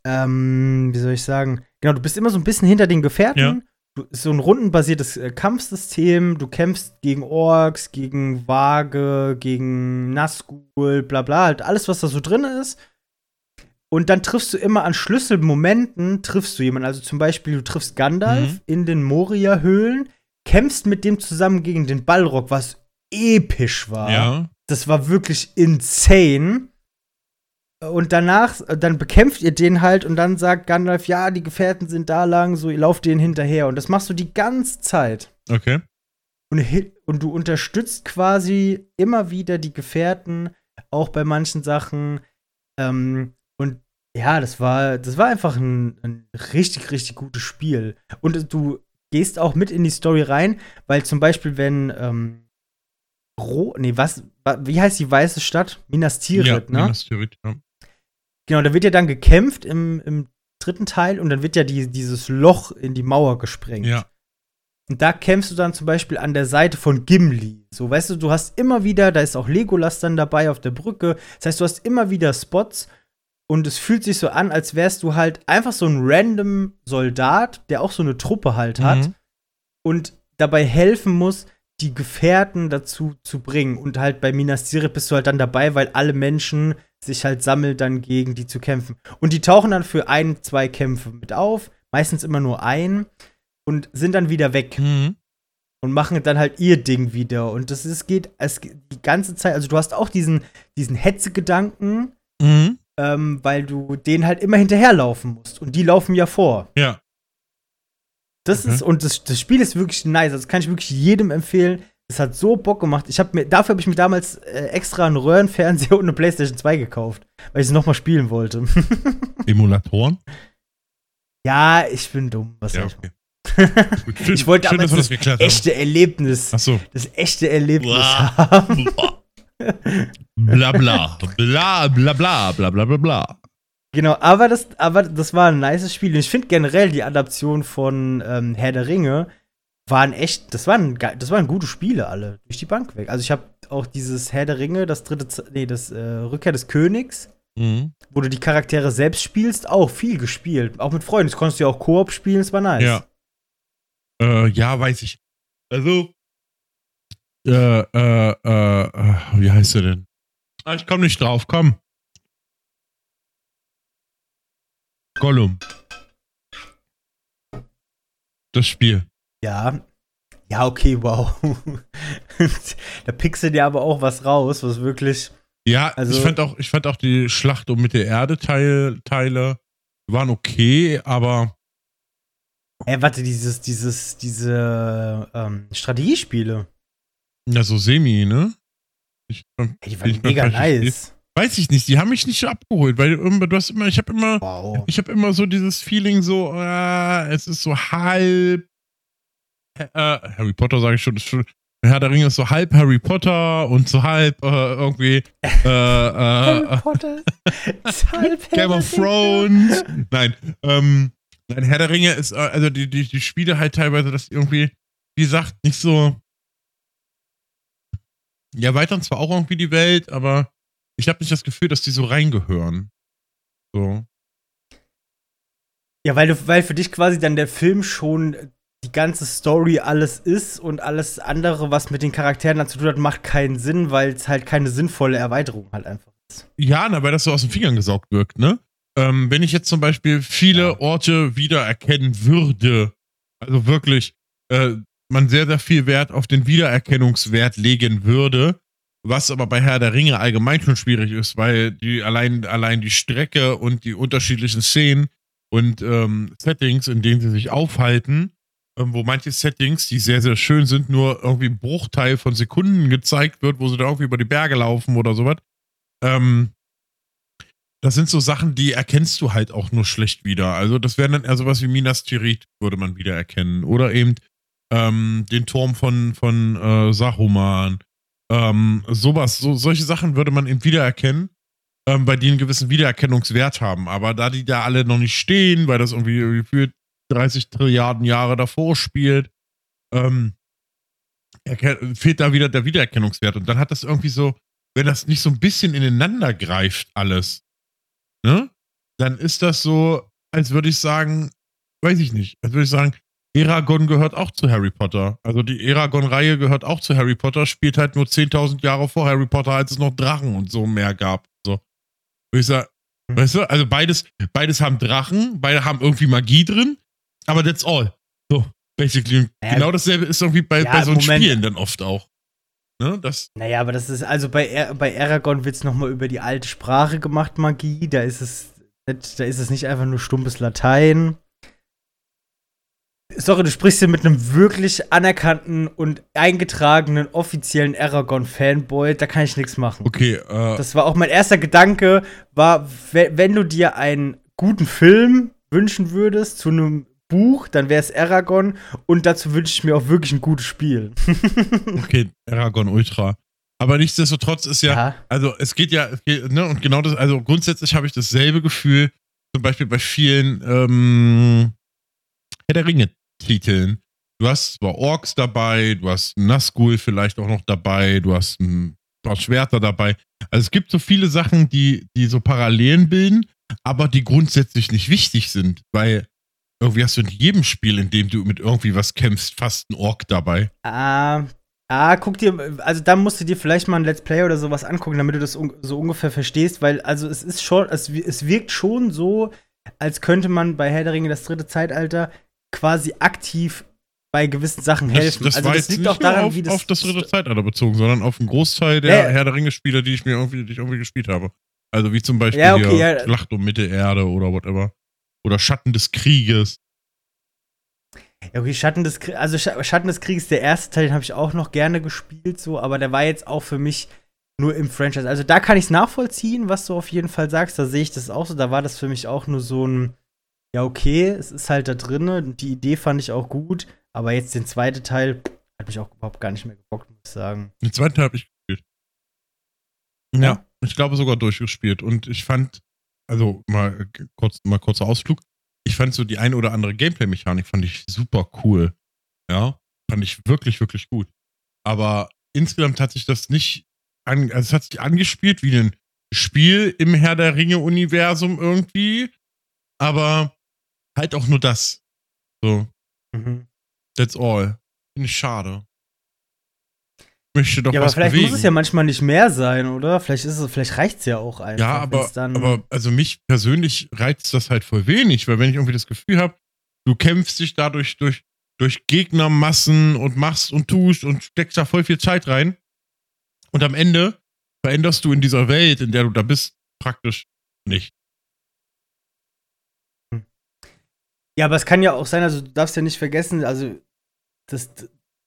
ähm, wie soll ich sagen, genau, du bist immer so ein bisschen hinter den Gefährten. Ja. Du, so ein rundenbasiertes äh, Kampfsystem. Du kämpfst gegen Orks, gegen Waage, gegen Nazgul, bla bla, halt alles, was da so drin ist. Und dann triffst du immer an Schlüsselmomenten, triffst du jemanden. Also zum Beispiel, du triffst Gandalf mhm. in den Moria-Höhlen, kämpfst mit dem zusammen gegen den Ballrock, was episch war. Ja. Das war wirklich insane. Und danach, dann bekämpft ihr den halt und dann sagt Gandalf, ja, die Gefährten sind da lang, so, ihr lauft denen hinterher. Und das machst du die ganze Zeit. Okay. Und, und du unterstützt quasi immer wieder die Gefährten, auch bei manchen Sachen. Ähm, und ja, das war, das war einfach ein, ein richtig, richtig gutes Spiel. Und du, gehst auch mit in die Story rein, weil zum Beispiel, wenn ähm, Ro nee, was, wie heißt die weiße Stadt? Minas Tirith, ja, ne? Minas Tirith, ja. Genau, da wird ja dann gekämpft im, im dritten Teil und dann wird ja die, dieses Loch in die Mauer gesprengt. Ja. Und da kämpfst du dann zum Beispiel an der Seite von Gimli. So, weißt du, du hast immer wieder, da ist auch Legolas dann dabei auf der Brücke. Das heißt, du hast immer wieder Spots und es fühlt sich so an, als wärst du halt einfach so ein random Soldat, der auch so eine Truppe halt hat mhm. und dabei helfen muss, die Gefährten dazu zu bringen. Und halt bei Minas Tirith bist du halt dann dabei, weil alle Menschen sich halt sammeln, dann gegen die zu kämpfen. Und die tauchen dann für ein, zwei Kämpfe mit auf, meistens immer nur ein und sind dann wieder weg. Mhm. Und machen dann halt ihr Ding wieder. Und das ist, geht, es geht die ganze Zeit, also du hast auch diesen, diesen Hetze-Gedanken, mhm. ähm, weil du denen halt immer hinterherlaufen musst. Und die laufen ja vor. Ja. Das mhm. ist, und das, das Spiel ist wirklich nice. Das kann ich wirklich jedem empfehlen. Es hat so Bock gemacht. Ich hab mir, dafür habe ich mir damals äh, extra einen Röhrenfernseher und eine PlayStation 2 gekauft, weil ich es nochmal spielen wollte. Emulatoren? Ja, ich bin dumm. Was ja, okay. Schön, ich wollte aber das, das echte Erlebnis, so. das echte Erlebnis Blah. haben. bla bla, bla bla bla, bla bla bla bla. Genau, aber das, aber das war ein nices Spiel. Und ich finde generell die Adaption von ähm, Herr der Ringe waren echt, das waren, das waren gute Spiele alle, durch die Bank weg. Also ich habe auch dieses Herr der Ringe, das dritte, nee, das äh, Rückkehr des Königs, mhm. wo du die Charaktere selbst spielst, auch viel gespielt. Auch mit Freunden. Das konntest du ja auch Koop spielen, das war nice. Ja. Äh, ja, weiß ich. Also, äh, äh, äh, wie heißt er denn? Ah, ich komme nicht drauf, komm. Gollum. Das Spiel. Ja. Ja, okay, wow. da pixeln ja aber auch was raus, was wirklich. Ja, also, ich fand auch, ich fand auch die Schlacht um mit der Erde Teil, Teile waren okay, aber. Ey, warte, dieses, dieses, diese ähm, Strategiespiele. Ja, so semi, ne? Ich, Ey, die waren mega nice. Weiß ich nicht, die haben mich nicht abgeholt, weil du hast immer, ich habe immer, wow. ich habe immer so dieses Feeling, so, äh, es ist so halb äh, Harry Potter sage ich schon, ist schon, Herr der Ringe ist so halb Harry Potter und so halb äh, irgendwie äh, äh Harry Potter ist halb Game of Thrones. Nein, ähm, nein, Herr der Ringe ist, äh, also die, die, die Spiele halt teilweise, das irgendwie, wie gesagt, nicht so. Die erweitern zwar auch irgendwie die Welt, aber ich habe nicht das Gefühl, dass die so reingehören. So. Ja, weil du, weil für dich quasi dann der Film schon die ganze Story alles ist und alles andere, was mit den Charakteren dann zu tun hat, macht keinen Sinn, weil es halt keine sinnvolle Erweiterung halt einfach ist. Ja, na, weil das so aus den Fingern gesaugt wirkt, ne? Ähm, wenn ich jetzt zum Beispiel viele ja. Orte wiedererkennen würde, also wirklich, äh, man sehr, sehr viel Wert auf den Wiedererkennungswert legen würde, was aber bei Herr der Ringe allgemein schon schwierig ist, weil die allein, allein die Strecke und die unterschiedlichen Szenen und ähm, Settings, in denen sie sich aufhalten, wo manche Settings, die sehr, sehr schön sind, nur irgendwie ein Bruchteil von Sekunden gezeigt wird, wo sie da irgendwie über die Berge laufen oder sowas. Ähm, das sind so Sachen, die erkennst du halt auch nur schlecht wieder. Also, das wären dann eher sowas wie Minas Tirith, würde man wieder erkennen. Oder eben ähm, den Turm von, von äh, Saruman. Ähm, sowas, so, solche Sachen würde man eben wiedererkennen, ähm, bei die einen gewissen Wiedererkennungswert haben. Aber da die da alle noch nicht stehen, weil das irgendwie gefühlt 30 Trilliarden Jahre davor spielt, ähm, fehlt da wieder der Wiedererkennungswert. Und dann hat das irgendwie so, wenn das nicht so ein bisschen ineinander greift, alles, ne? Dann ist das so, als würde ich sagen, weiß ich nicht, als würde ich sagen, Eragon gehört auch zu Harry Potter. Also die Eragon-Reihe gehört auch zu Harry Potter, spielt halt nur 10.000 Jahre vor Harry Potter, als es noch Drachen und so mehr gab. So. Würde ich sagen, weißt du, also beides, beides haben Drachen, beide haben irgendwie Magie drin, aber that's all. So, basically. Naja, genau dasselbe ist irgendwie bei, ja, bei so Moment. Spielen dann oft auch. Ne, das naja, aber das ist, also bei, bei Aragorn wird es nochmal über die alte Sprache gemacht, Magie. Da ist es, da ist es nicht einfach nur stumpes Latein. Sorry, du sprichst hier mit einem wirklich anerkannten und eingetragenen offiziellen Aragorn-Fanboy. Da kann ich nichts machen. Okay, äh. Das war auch mein erster Gedanke, war, wenn du dir einen guten Film wünschen würdest zu einem Buch, dann wäre es Aragon und dazu wünsche ich mir auch wirklich ein gutes Spiel. okay, Aragon Ultra. Aber nichtsdestotrotz ist ja, ja. also es geht ja, es geht, ne, und genau das, also grundsätzlich habe ich dasselbe Gefühl, zum Beispiel bei vielen ähm, Herr der Ringe-Titeln. Du hast zwar Orks dabei, du hast Nazgul vielleicht auch noch dabei, du hast ein paar Schwerter dabei. Also es gibt so viele Sachen, die, die so Parallelen bilden, aber die grundsätzlich nicht wichtig sind, weil irgendwie hast du in jedem Spiel, in dem du mit irgendwie was kämpfst, fast einen Ork dabei. Ah, Ah, guck dir, also da musst du dir vielleicht mal ein Let's Play oder sowas angucken, damit du das un so ungefähr verstehst, weil also es ist schon, es, es wirkt schon so, als könnte man bei Herr der Ringe das dritte Zeitalter quasi aktiv bei gewissen Sachen helfen. Das, das also war das liegt auch daran, auf, wie das auf das dritte Zeitalter bezogen, sondern auf einen Großteil der ja, Herr der Ringe-Spieler, die ich mir irgendwie, die ich irgendwie gespielt habe. Also wie zum Beispiel ja, okay, ja. Schlacht um Mittelerde oder whatever. Oder Schatten des Krieges. Ja, okay, Schatten des Krieges, also Schatten des Krieges, der erste Teil, den habe ich auch noch gerne gespielt, so, aber der war jetzt auch für mich nur im Franchise. Also da kann ich es nachvollziehen, was du auf jeden Fall sagst. Da sehe ich das auch so. Da war das für mich auch nur so ein, ja, okay, es ist halt da drin. Die Idee fand ich auch gut, aber jetzt den zweiten Teil hat mich auch überhaupt gar nicht mehr gebockt, muss ich sagen. Den zweiten Teil habe ich gespielt. Ja, ja, ich glaube sogar durchgespielt. Und ich fand, also mal kurz, mal kurzer Ausflug ich fand so die eine oder andere Gameplay-Mechanik fand ich super cool. Ja, fand ich wirklich, wirklich gut. Aber insgesamt hat sich das nicht, an, also es hat sich angespielt wie ein Spiel im Herr der Ringe-Universum irgendwie. Aber halt auch nur das. So. Mhm. That's all. Finde ich schade möchte doch ja, was aber vielleicht bewegen. muss es ja manchmal nicht mehr sein, oder? Vielleicht ist es, vielleicht reicht es ja auch einfach. Ja, aber, aber also mich persönlich reizt das halt voll wenig, weil wenn ich irgendwie das Gefühl habe, du kämpfst dich dadurch durch, durch Gegnermassen und machst und tust und steckst da voll viel Zeit rein. Und am Ende veränderst du in dieser Welt, in der du da bist, praktisch nicht. Ja, aber es kann ja auch sein, also du darfst ja nicht vergessen, also das,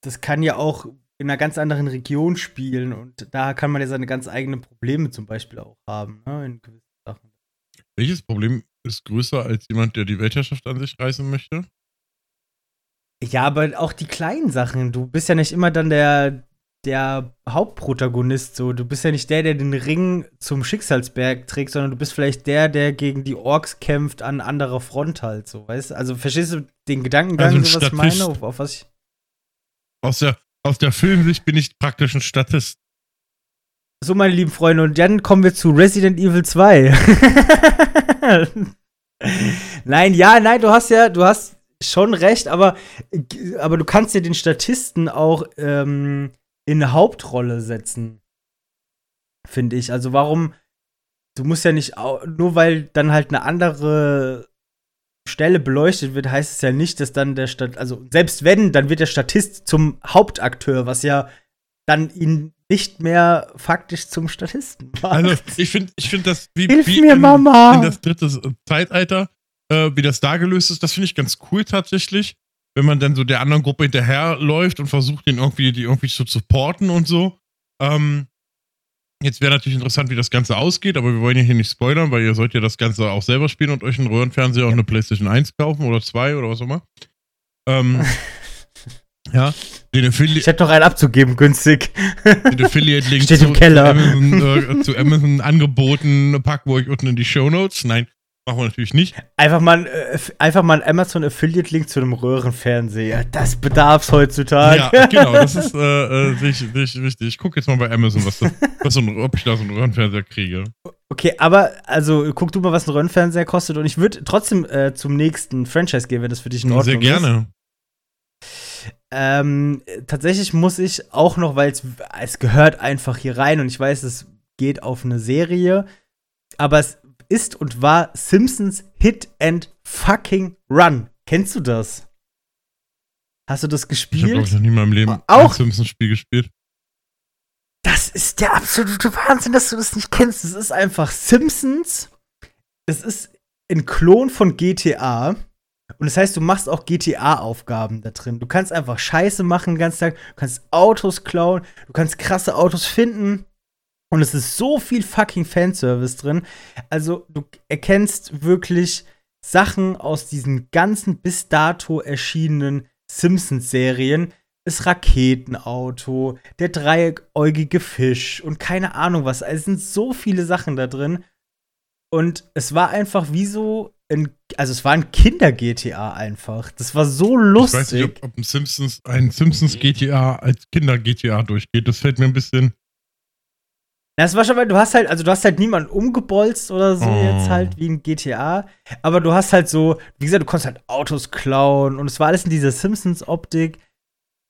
das kann ja auch in einer ganz anderen Region spielen und da kann man ja seine ganz eigenen Probleme zum Beispiel auch haben, ne, in gewissen Sachen. Welches Problem ist größer als jemand, der die Weltherrschaft an sich reißen möchte? Ja, aber auch die kleinen Sachen. Du bist ja nicht immer dann der, der Hauptprotagonist. So. Du bist ja nicht der, der den Ring zum Schicksalsberg trägt, sondern du bist vielleicht der, der gegen die Orks kämpft an anderer Front halt. So, weißt? Also verstehst du den Gedankengang, also so, was ich meine? Auf, auf was ich aus der, aus der Filmsicht bin ich praktisch ein Statist. So, meine lieben Freunde, und dann kommen wir zu Resident Evil 2. nein, ja, nein, du hast ja, du hast schon recht, aber, aber du kannst ja den Statisten auch ähm, in eine Hauptrolle setzen. Finde ich. Also warum, du musst ja nicht, nur weil dann halt eine andere Stelle beleuchtet wird, heißt es ja nicht, dass dann der Stat also selbst wenn, dann wird der Statist zum Hauptakteur, was ja dann ihn nicht mehr faktisch zum Statisten macht. Also ich finde, ich finde das wie, Hilf wie mir, in, Mama. in das dritte Zeitalter, äh, wie das da gelöst ist, das finde ich ganz cool tatsächlich, wenn man dann so der anderen Gruppe hinterherläuft und versucht, den irgendwie, die irgendwie zu supporten und so. Ähm, Jetzt wäre natürlich interessant, wie das Ganze ausgeht, aber wir wollen ja hier nicht spoilern, weil ihr sollt ja das Ganze auch selber spielen und euch einen Röhrenfernseher und eine PlayStation 1 kaufen oder 2 oder was auch immer. Ähm, ja, den Affiliate. Ich hätte doch einen abzugeben, günstig. Den Affiliate-Link Steht im Keller. Zu Amazon, äh, zu Amazon angeboten packen wir euch unten in die Show Notes. Nein, Machen wir natürlich nicht. Einfach mal, äh, einfach mal ein Amazon Affiliate Link zu einem Röhrenfernseher. Das bedarf's heutzutage. Ja, genau. Das ist äh, äh, wichtig, wichtig. Ich gucke jetzt mal bei Amazon, was das, was so ein, ob ich da so einen Röhrenfernseher kriege. Okay, aber also guck du mal, was ein Röhrenfernseher kostet und ich würde trotzdem äh, zum nächsten Franchise gehen, wenn das für dich in Ordnung ist. Sehr gerne. Ist. Ähm, tatsächlich muss ich auch noch, weil es gehört einfach hier rein und ich weiß, es geht auf eine Serie, aber es ist und war Simpsons Hit and Fucking Run. Kennst du das? Hast du das gespielt? Ich habe, noch nie in meinem Leben auch ein Simpsons-Spiel gespielt. Das ist der absolute Wahnsinn, dass du das nicht kennst. Das ist einfach Simpsons. Es ist ein Klon von GTA. Und das heißt, du machst auch GTA-Aufgaben da drin. Du kannst einfach Scheiße machen den ganzen Tag. Du kannst Autos klauen. Du kannst krasse Autos finden. Und es ist so viel fucking Fanservice drin. Also, du erkennst wirklich Sachen aus diesen ganzen bis dato erschienenen Simpsons-Serien. Das Raketenauto, der dreieckäugige Fisch und keine Ahnung was. Es sind so viele Sachen da drin. Und es war einfach wie so ein, also es war ein Kinder-GTA einfach. Das war so lustig. Ich weiß nicht, ob, ob ein Simpsons, ein Simpsons GTA als Kinder-GTA durchgeht. Das fällt mir ein bisschen. Das war schon, weil du hast halt, also du hast halt niemanden umgebolzt oder so oh. jetzt halt wie ein GTA, aber du hast halt so, wie gesagt, du konntest halt Autos klauen und es war alles in dieser Simpsons-Optik.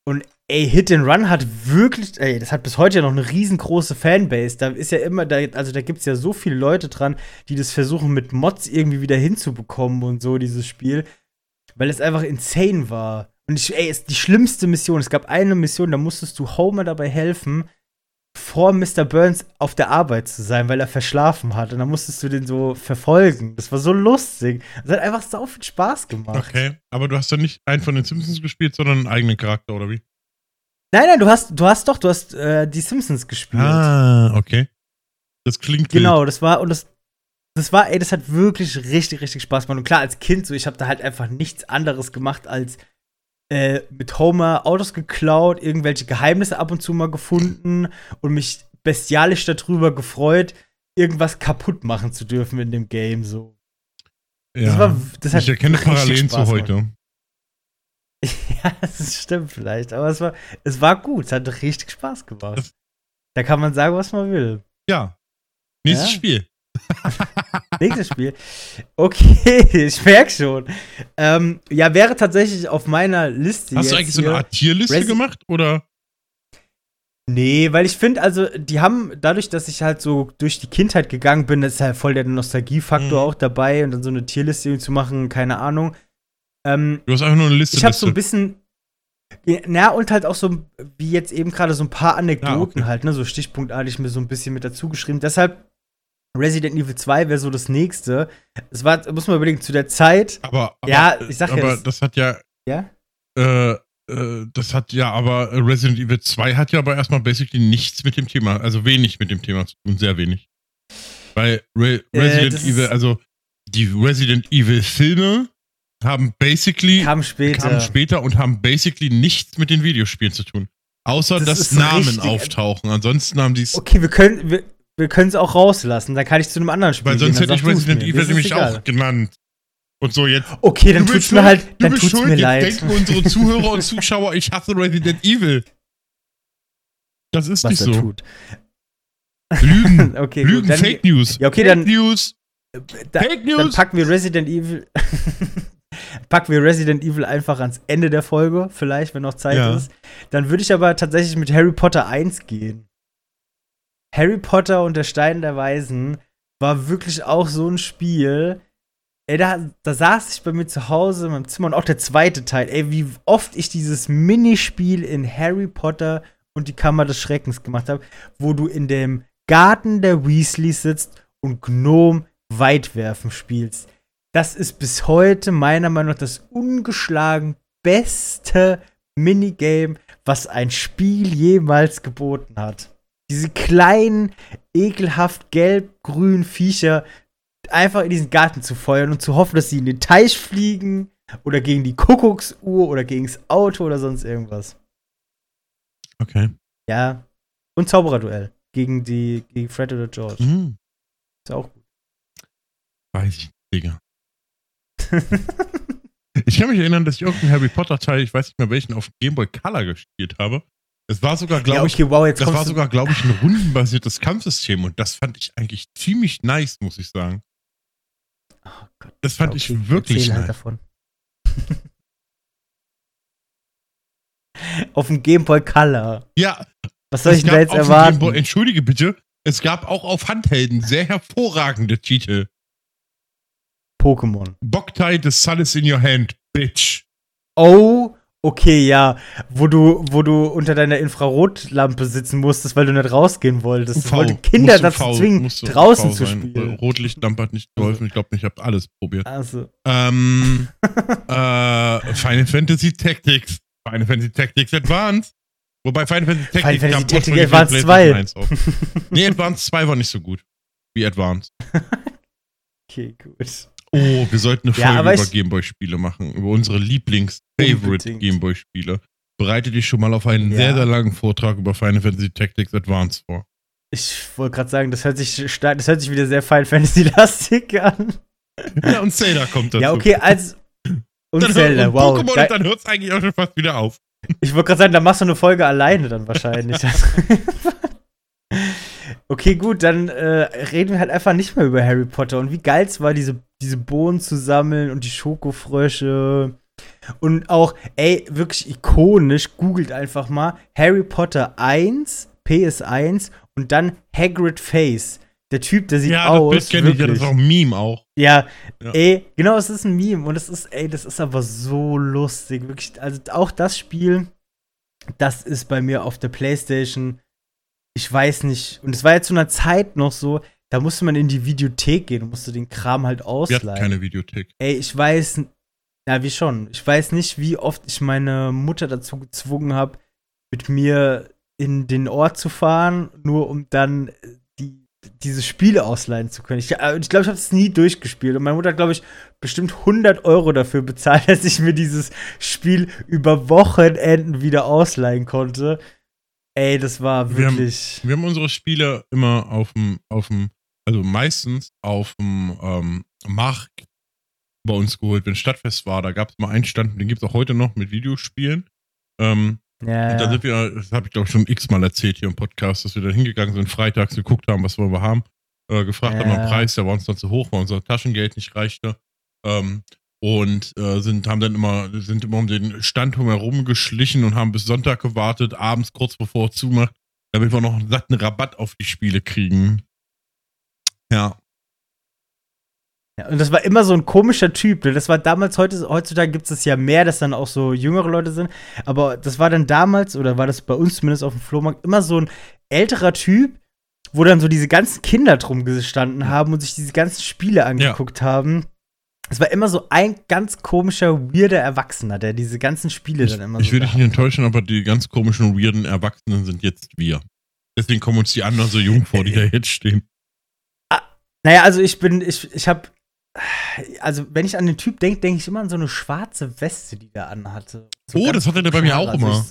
Und ey, Hit and Run hat wirklich, ey, das hat bis heute ja noch eine riesengroße Fanbase. Da ist ja immer, da, also da gibt es ja so viele Leute dran, die das versuchen mit Mods irgendwie wieder hinzubekommen und so, dieses Spiel. Weil es einfach insane war. Und ich, ey, ist die schlimmste Mission. Es gab eine Mission, da musstest du Homer dabei helfen, vor Mr. Burns auf der Arbeit zu sein, weil er verschlafen hat. Und dann musstest du den so verfolgen. Das war so lustig. Das hat einfach so viel Spaß gemacht. Okay, aber du hast dann nicht einen von den Simpsons gespielt, sondern einen eigenen Charakter, oder wie? Nein, nein, du hast, du hast doch, du hast äh, die Simpsons gespielt. Ah, okay. Das klingt Genau, wild. das war, und das, das war, ey, das hat wirklich richtig, richtig Spaß gemacht. Und klar, als Kind so, ich habe da halt einfach nichts anderes gemacht als äh, mit Homer Autos geklaut, irgendwelche Geheimnisse ab und zu mal gefunden und mich bestialisch darüber gefreut, irgendwas kaputt machen zu dürfen in dem Game. So. Ja, das war, das ich erkenne Parallelen zu heute. ja, das stimmt vielleicht, aber es war, es war gut, es hat richtig Spaß gemacht. Da kann man sagen, was man will. Ja. Nächstes ja? Spiel. Nächstes Spiel. Okay, ich merke schon. Ähm, ja, wäre tatsächlich auf meiner Liste. Hast du eigentlich so eine Art Tierliste Resi gemacht oder? Nee, weil ich finde, also, die haben, dadurch, dass ich halt so durch die Kindheit gegangen bin, ist halt voll der Nostalgiefaktor mhm. auch dabei und dann so eine Tierliste zu machen, keine Ahnung. Ähm, du hast einfach nur eine Liste. Ich habe so ein bisschen. Na, und halt auch so, wie jetzt eben gerade so ein paar Anekdoten ah, okay. halt, ne, so stichpunktartig mir so ein bisschen mit dazu geschrieben. Deshalb Resident Evil 2 wäre so das nächste. Es war, muss man überlegen, zu der Zeit. Aber, aber ja, ich sag aber das hat ja. Ja? Äh, äh, das hat ja, aber Resident Evil 2 hat ja aber erstmal basically nichts mit dem Thema, also wenig mit dem Thema zu tun, sehr wenig. Weil Re äh, Resident äh, Evil, also die Resident Evil Filme haben basically kamen später. kamen später und haben basically nichts mit den Videospielen zu tun. Außer das dass Namen auftauchen. Ansonsten haben die es. Okay, wir können, wir, wir können es auch rauslassen. Dann kann ich zu einem anderen Spiel Weil sonst gehen, hätte ich Resident Evil nämlich auch genannt. Und so jetzt. Okay, dann tut's mir halt, dann tut's schuld, mir leid. denken unsere Zuhörer und Zuschauer, ich hasse Resident Evil. Das ist Was nicht so. Tut. Lügen. okay, Lügen, dann, Fake News. Ja, okay, Fake dann. News. Da, Fake News. Dann packen wir Resident Evil. packen wir Resident Evil einfach ans Ende der Folge, vielleicht, wenn noch Zeit ja. ist. Dann würde ich aber tatsächlich mit Harry Potter 1 gehen. Harry Potter und der Stein der Weisen war wirklich auch so ein Spiel. Ey, da, da saß ich bei mir zu Hause in meinem Zimmer und auch der zweite Teil. Ey, wie oft ich dieses Minispiel in Harry Potter und die Kammer des Schreckens gemacht habe, wo du in dem Garten der Weasleys sitzt und Gnome Weitwerfen spielst. Das ist bis heute meiner Meinung nach das ungeschlagen beste Minigame, was ein Spiel jemals geboten hat diese kleinen, ekelhaft gelb-grünen Viecher einfach in diesen Garten zu feuern und zu hoffen, dass sie in den Teich fliegen oder gegen die Kuckucksuhr oder gegen das Auto oder sonst irgendwas. Okay. Ja. Und Zaubererduell gegen die gegen Fred oder George. Mhm. Ist auch gut. Weiß ich, Digga. ich kann mich erinnern, dass ich irgendeinen Harry Potter Teil, ich weiß nicht mehr welchen, auf Game Boy Color gespielt habe. Es war sogar, glaube ja, okay, ich, wow, das war sogar, glaube ich, ein rundenbasiertes Kampfsystem und das fand ich eigentlich ziemlich nice, muss ich sagen. Oh Gott, das fand okay, ich wirklich halt nice. Halt davon. Auf dem Game Boy Color. Ja. Was soll ich denn da jetzt erwarten? Boy, entschuldige bitte, es gab auch auf Handhelden sehr hervorragende Titel. Pokémon. Boktai, the sun is in your hand, bitch. Oh Okay, ja, wo du, wo du unter deiner Infrarotlampe sitzen musstest, weil du nicht rausgehen wolltest. UV. Wollte Kinder dazu zwingen, draußen zu spielen. Rotlichtlampe hat nicht geholfen. Ich glaube, ich habe alles probiert. Also. Ähm, äh, Final Fantasy Tactics. Final Fantasy Tactics Advanced. Wobei Final Fantasy Tactics Final Fantasy Tactics Advanced 2. nee, Advanced 2 war nicht so gut wie Advanced. okay, gut. Oh, wir sollten eine Ja, Folge über Gameboy-Spiele machen, über unsere Lieblings-Favorite. Gameboy-Spiele. Bereite dich schon mal auf einen Ja. sehr, sehr langen Vortrag über Final Fantasy Tactics Advance vor. Ich wollte gerade sagen, das hört sich das hört sich wieder sehr Final Fantasy-lastig an. Ja, und Zelda kommt dazu. Ja, okay, als. Und Dann Zelda, hört, und wow. Pokémon Da, und dann hört es eigentlich auch schon fast wieder auf. ich wollte gerade sagen, da machst du eine Folge alleine dann wahrscheinlich. okay, gut, dann äh, reden wir halt einfach nicht mehr über Harry Potter und wie geil es war, diese, diese Bohnen zu sammeln und die Schokofrösche. Und auch, ey, wirklich ikonisch, googelt einfach mal Harry Potter 1, PS1 und dann Hagrid Face. Der Typ, der sieht ja, aus. das kenne ich ja, das ist auch ein Meme auch. Ja, Ja. ey, genau, es ist ein Meme und es ist, ey, das ist aber so lustig. Wirklich, also auch das Spiel, das ist bei mir auf der Playstation, ich weiß nicht, und es war ja zu einer Zeit noch so, da musste man in die Videothek gehen und musste den Kram halt Wir hatten ausleihen. keine Videothek. Ey, ich weiß, na wie schon, ich weiß nicht, wie oft ich meine Mutter dazu gezwungen habe, mit mir in den Ort zu fahren, nur um dann äh, die, diese Spiele ausleihen zu können. Ich glaube, ich, glaub, ich habe es nie durchgespielt. Und meine Mutter hat, glaube ich, bestimmt 100 Euro dafür bezahlt, dass ich mir dieses Spiel über Wochenenden wieder ausleihen konnte. Ey, das war Wir haben- wirklich. Wir haben unsere Spiele immer auf dem, auf dem, also meistens auf dem ähm, Markt bei uns geholt, wenn Stadtfest war. Da gab es mal einen Stand, den gibt es auch heute noch mit Videospielen. Ähm, ja, Und da sind wir, das habe ich glaube ich schon x-mal erzählt hier im Podcast, dass wir da hingegangen sind, freitags geguckt haben, was wollen wir haben, äh, gefragt haben Ja. am Preis, der war uns dann zu hoch, weil unser Taschengeld nicht reichte. Ähm, und äh, sind, haben dann immer, sind immer um den Stand herum geschlichen und haben bis Sonntag gewartet, abends kurz bevor er zumacht, damit wir noch einen satten Rabatt auf die Spiele kriegen. Ja. Ja, und das war immer so ein komischer Typ. Ne? Das war damals, heute, heutzutage gibt es ja mehr, dass dann auch so jüngere Leute sind. Aber das war dann damals, oder war das bei uns zumindest auf dem Flohmarkt, immer so ein älterer Typ, wo dann so diese ganzen Kinder drum gestanden haben und sich diese ganzen Spiele angeguckt haben. Es war immer so ein ganz komischer, weirder Erwachsener, der diese ganzen Spiele Ich, dann immer ich so. will dich nicht enttäuschen, aber die ganz komischen, weirden Erwachsenen sind jetzt wir. Deswegen kommen uns die anderen so jung vor, die da jetzt stehen. Naja, also ich bin, ich, ich hab, also wenn ich an den Typ denke, denke ich immer an so eine schwarze Weste, die der anhatte. So Oh, das hatte der bei mir auch immer.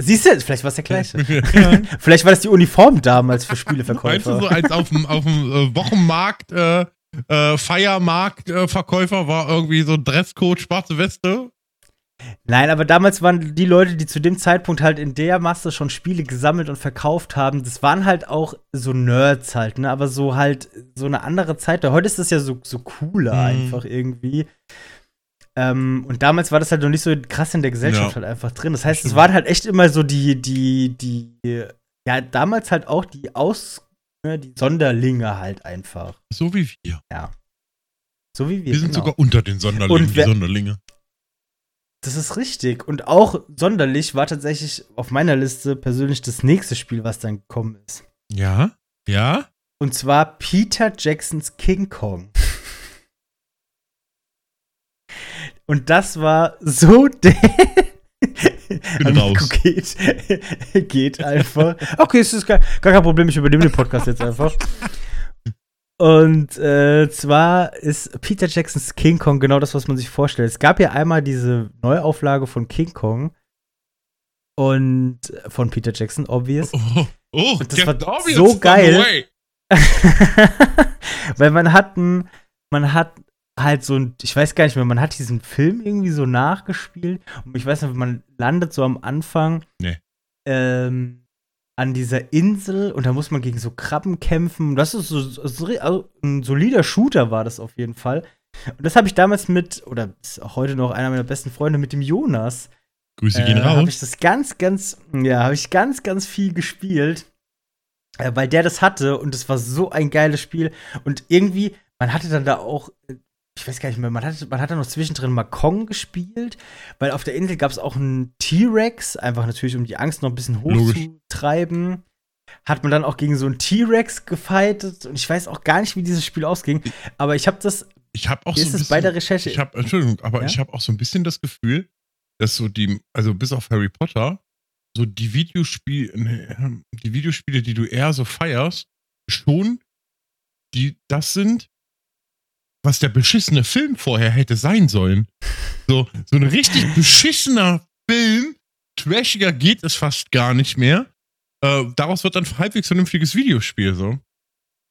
Siehst du, vielleicht war es der gleiche. Ja. vielleicht war das die Uniform damals für Meinst du Spieleverkäufer. so als auf dem, auf dem äh, Wochenmarkt, äh, äh, Feiermarkt äh, war irgendwie so Dresscode, schwarze Weste? Nein, aber damals waren die Leute, die zu dem Zeitpunkt halt in der Masse schon Spiele gesammelt und verkauft haben, das waren halt auch so Nerds halt, ne? Aber so halt so eine andere Zeit. Heute ist das ja so, so cooler Mhm. einfach irgendwie. Ähm, und damals war das halt noch nicht so krass in der Gesellschaft Ja. halt einfach drin. Das heißt, es waren halt echt immer so die, die, die, ja, damals halt auch die Aus, ne, die Sonderlinge halt einfach. So wie wir. So wie wir. Wir sind genau. sogar unter den Sonderlingen, Und die wer- Sonderlinge. Das ist richtig. Und auch sonderlich war tatsächlich auf meiner Liste persönlich das nächste Spiel, was dann gekommen ist. Ja? Ja? Und zwar Peter Jacksons King Kong. Und das war so der. Bin raus. Geht, geht einfach. Okay, es ist gar, gar kein Problem, ich übernehme den Podcast jetzt einfach. Und äh, zwar ist Peter Jacksons King Kong genau das, was man sich vorstellt. Es gab ja einmal diese Neuauflage von King Kong und äh, von Peter Jackson, obvious. Oh, oh Und das war so geil. Weil man hat ein, man hat halt so ein, ich weiß gar nicht mehr, man hat diesen Film irgendwie so nachgespielt und ich weiß nicht, man landet so am Anfang Nee. ähm, an dieser Insel und da muss man gegen so Krabben kämpfen. Das ist so, so also ein solider Shooter war das auf jeden Fall. Und das habe ich damals mit, oder ist auch heute noch einer meiner besten Freunde mit dem Jonas, Grüße gehen äh, habe raus. ich das ganz, ganz, ja, habe ich ganz, ganz viel gespielt, äh, weil der das hatte und es war so ein geiles Spiel und irgendwie, man hatte dann da auch, äh, ich weiß gar nicht mehr, man hatte, man hat dann noch zwischendrin mal Kong gespielt, weil auf der Insel gab es auch einen T-Rex, einfach natürlich, um die Angst noch ein bisschen Logisch. hochzutreiben. Hat man dann auch gegen so einen T-Rex gefightet und ich weiß auch gar nicht, wie dieses Spiel ausging, aber ich habe das, Ich habe auch so ist ein es bei der bisschen, Recherche? ich habe, Entschuldigung, aber Ja? ich habe auch so ein bisschen das Gefühl, dass so die, also bis auf Harry Potter, so die Videospiele, nee, die Videospiele, die du eher so feierst, schon die das sind, was der beschissene Film vorher hätte sein sollen. So, so ein richtig beschissener Film. Trashiger geht es fast gar nicht mehr. Äh, daraus wird dann ein halbwegs vernünftiges Videospiel, so.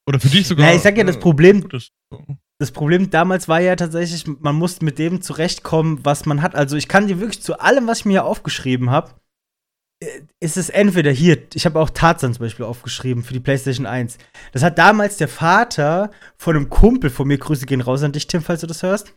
Oder für dich sogar. Ja, ich sag ja, das Problem, gutes, so. das Problem damals war ja tatsächlich, man musste mit dem zurechtkommen, was man hat. Also ich kann dir wirklich zu allem, was ich mir hier aufgeschrieben habe, ist es entweder hier, ich habe auch Tarzan zum Beispiel aufgeschrieben für die PlayStation 1. Das hat damals der Vater von einem Kumpel von mir, Grüße gehen raus an dich, Tim, falls du das hörst.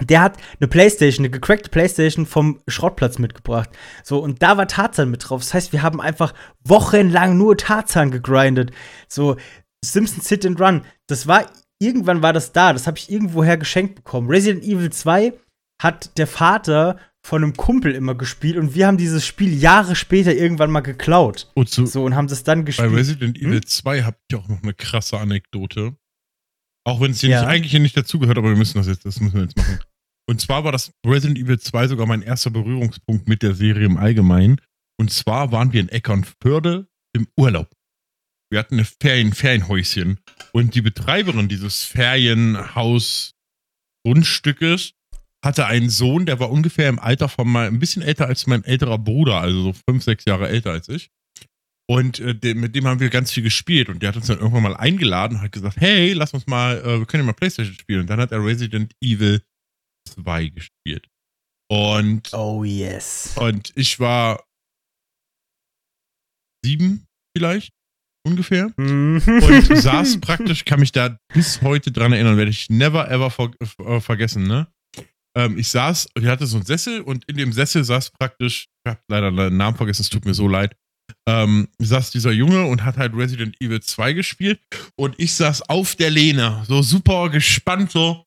Der hat eine Playstation, eine gecrackte Playstation vom Schrottplatz mitgebracht. So, und da war Tarzan mit drauf. Das heißt, wir haben einfach wochenlang nur Tarzan gegrindet. So, Simpsons Hit and Run. Das war, irgendwann war das da. Das habe ich irgendwoher geschenkt bekommen. Resident Evil 2 hat der Vater von einem Kumpel immer gespielt und wir haben dieses Spiel Jahre später irgendwann mal geklaut. Und zu, So, und haben das dann bei gespielt. Resident Hm? Evil 2 habe ich auch noch eine krasse Anekdote. Auch wenn es hier Ja. nicht, eigentlich hier nicht dazugehört, aber wir müssen das jetzt, das müssen wir jetzt machen. Und zwar war das Resident Evil 2 sogar mein erster Berührungspunkt mit der Serie im Allgemeinen. Und zwar waren wir in Eckernförde im Urlaub. Wir hatten eine Ferien, Ferienhäuschen. Und die Betreiberin dieses Ferienhaus-Grundstückes hatte einen Sohn, der war ungefähr im Alter von mal ein bisschen älter als mein älterer Bruder, also so fünf, sechs Jahre älter als ich. Und äh, de- mit dem haben wir ganz viel gespielt und der hat uns dann irgendwann mal eingeladen und hat gesagt, hey, lass uns mal, äh, wir können ja mal Playstation spielen. Und dann hat er Resident Evil 2 gespielt. Und, Oh yes. und ich war sieben vielleicht ungefähr Mhm. und saß praktisch, kann mich da bis heute dran erinnern, werde ich never ever ver äh, vergessen, ne? Ähm, ich saß, ich hatte so einen Sessel und in dem Sessel saß praktisch, ich habe leider den Namen vergessen, es tut mir so leid, ähm, saß dieser Junge und hat halt Resident Evil 2 gespielt und ich saß auf der Lehne, so super gespannt, so,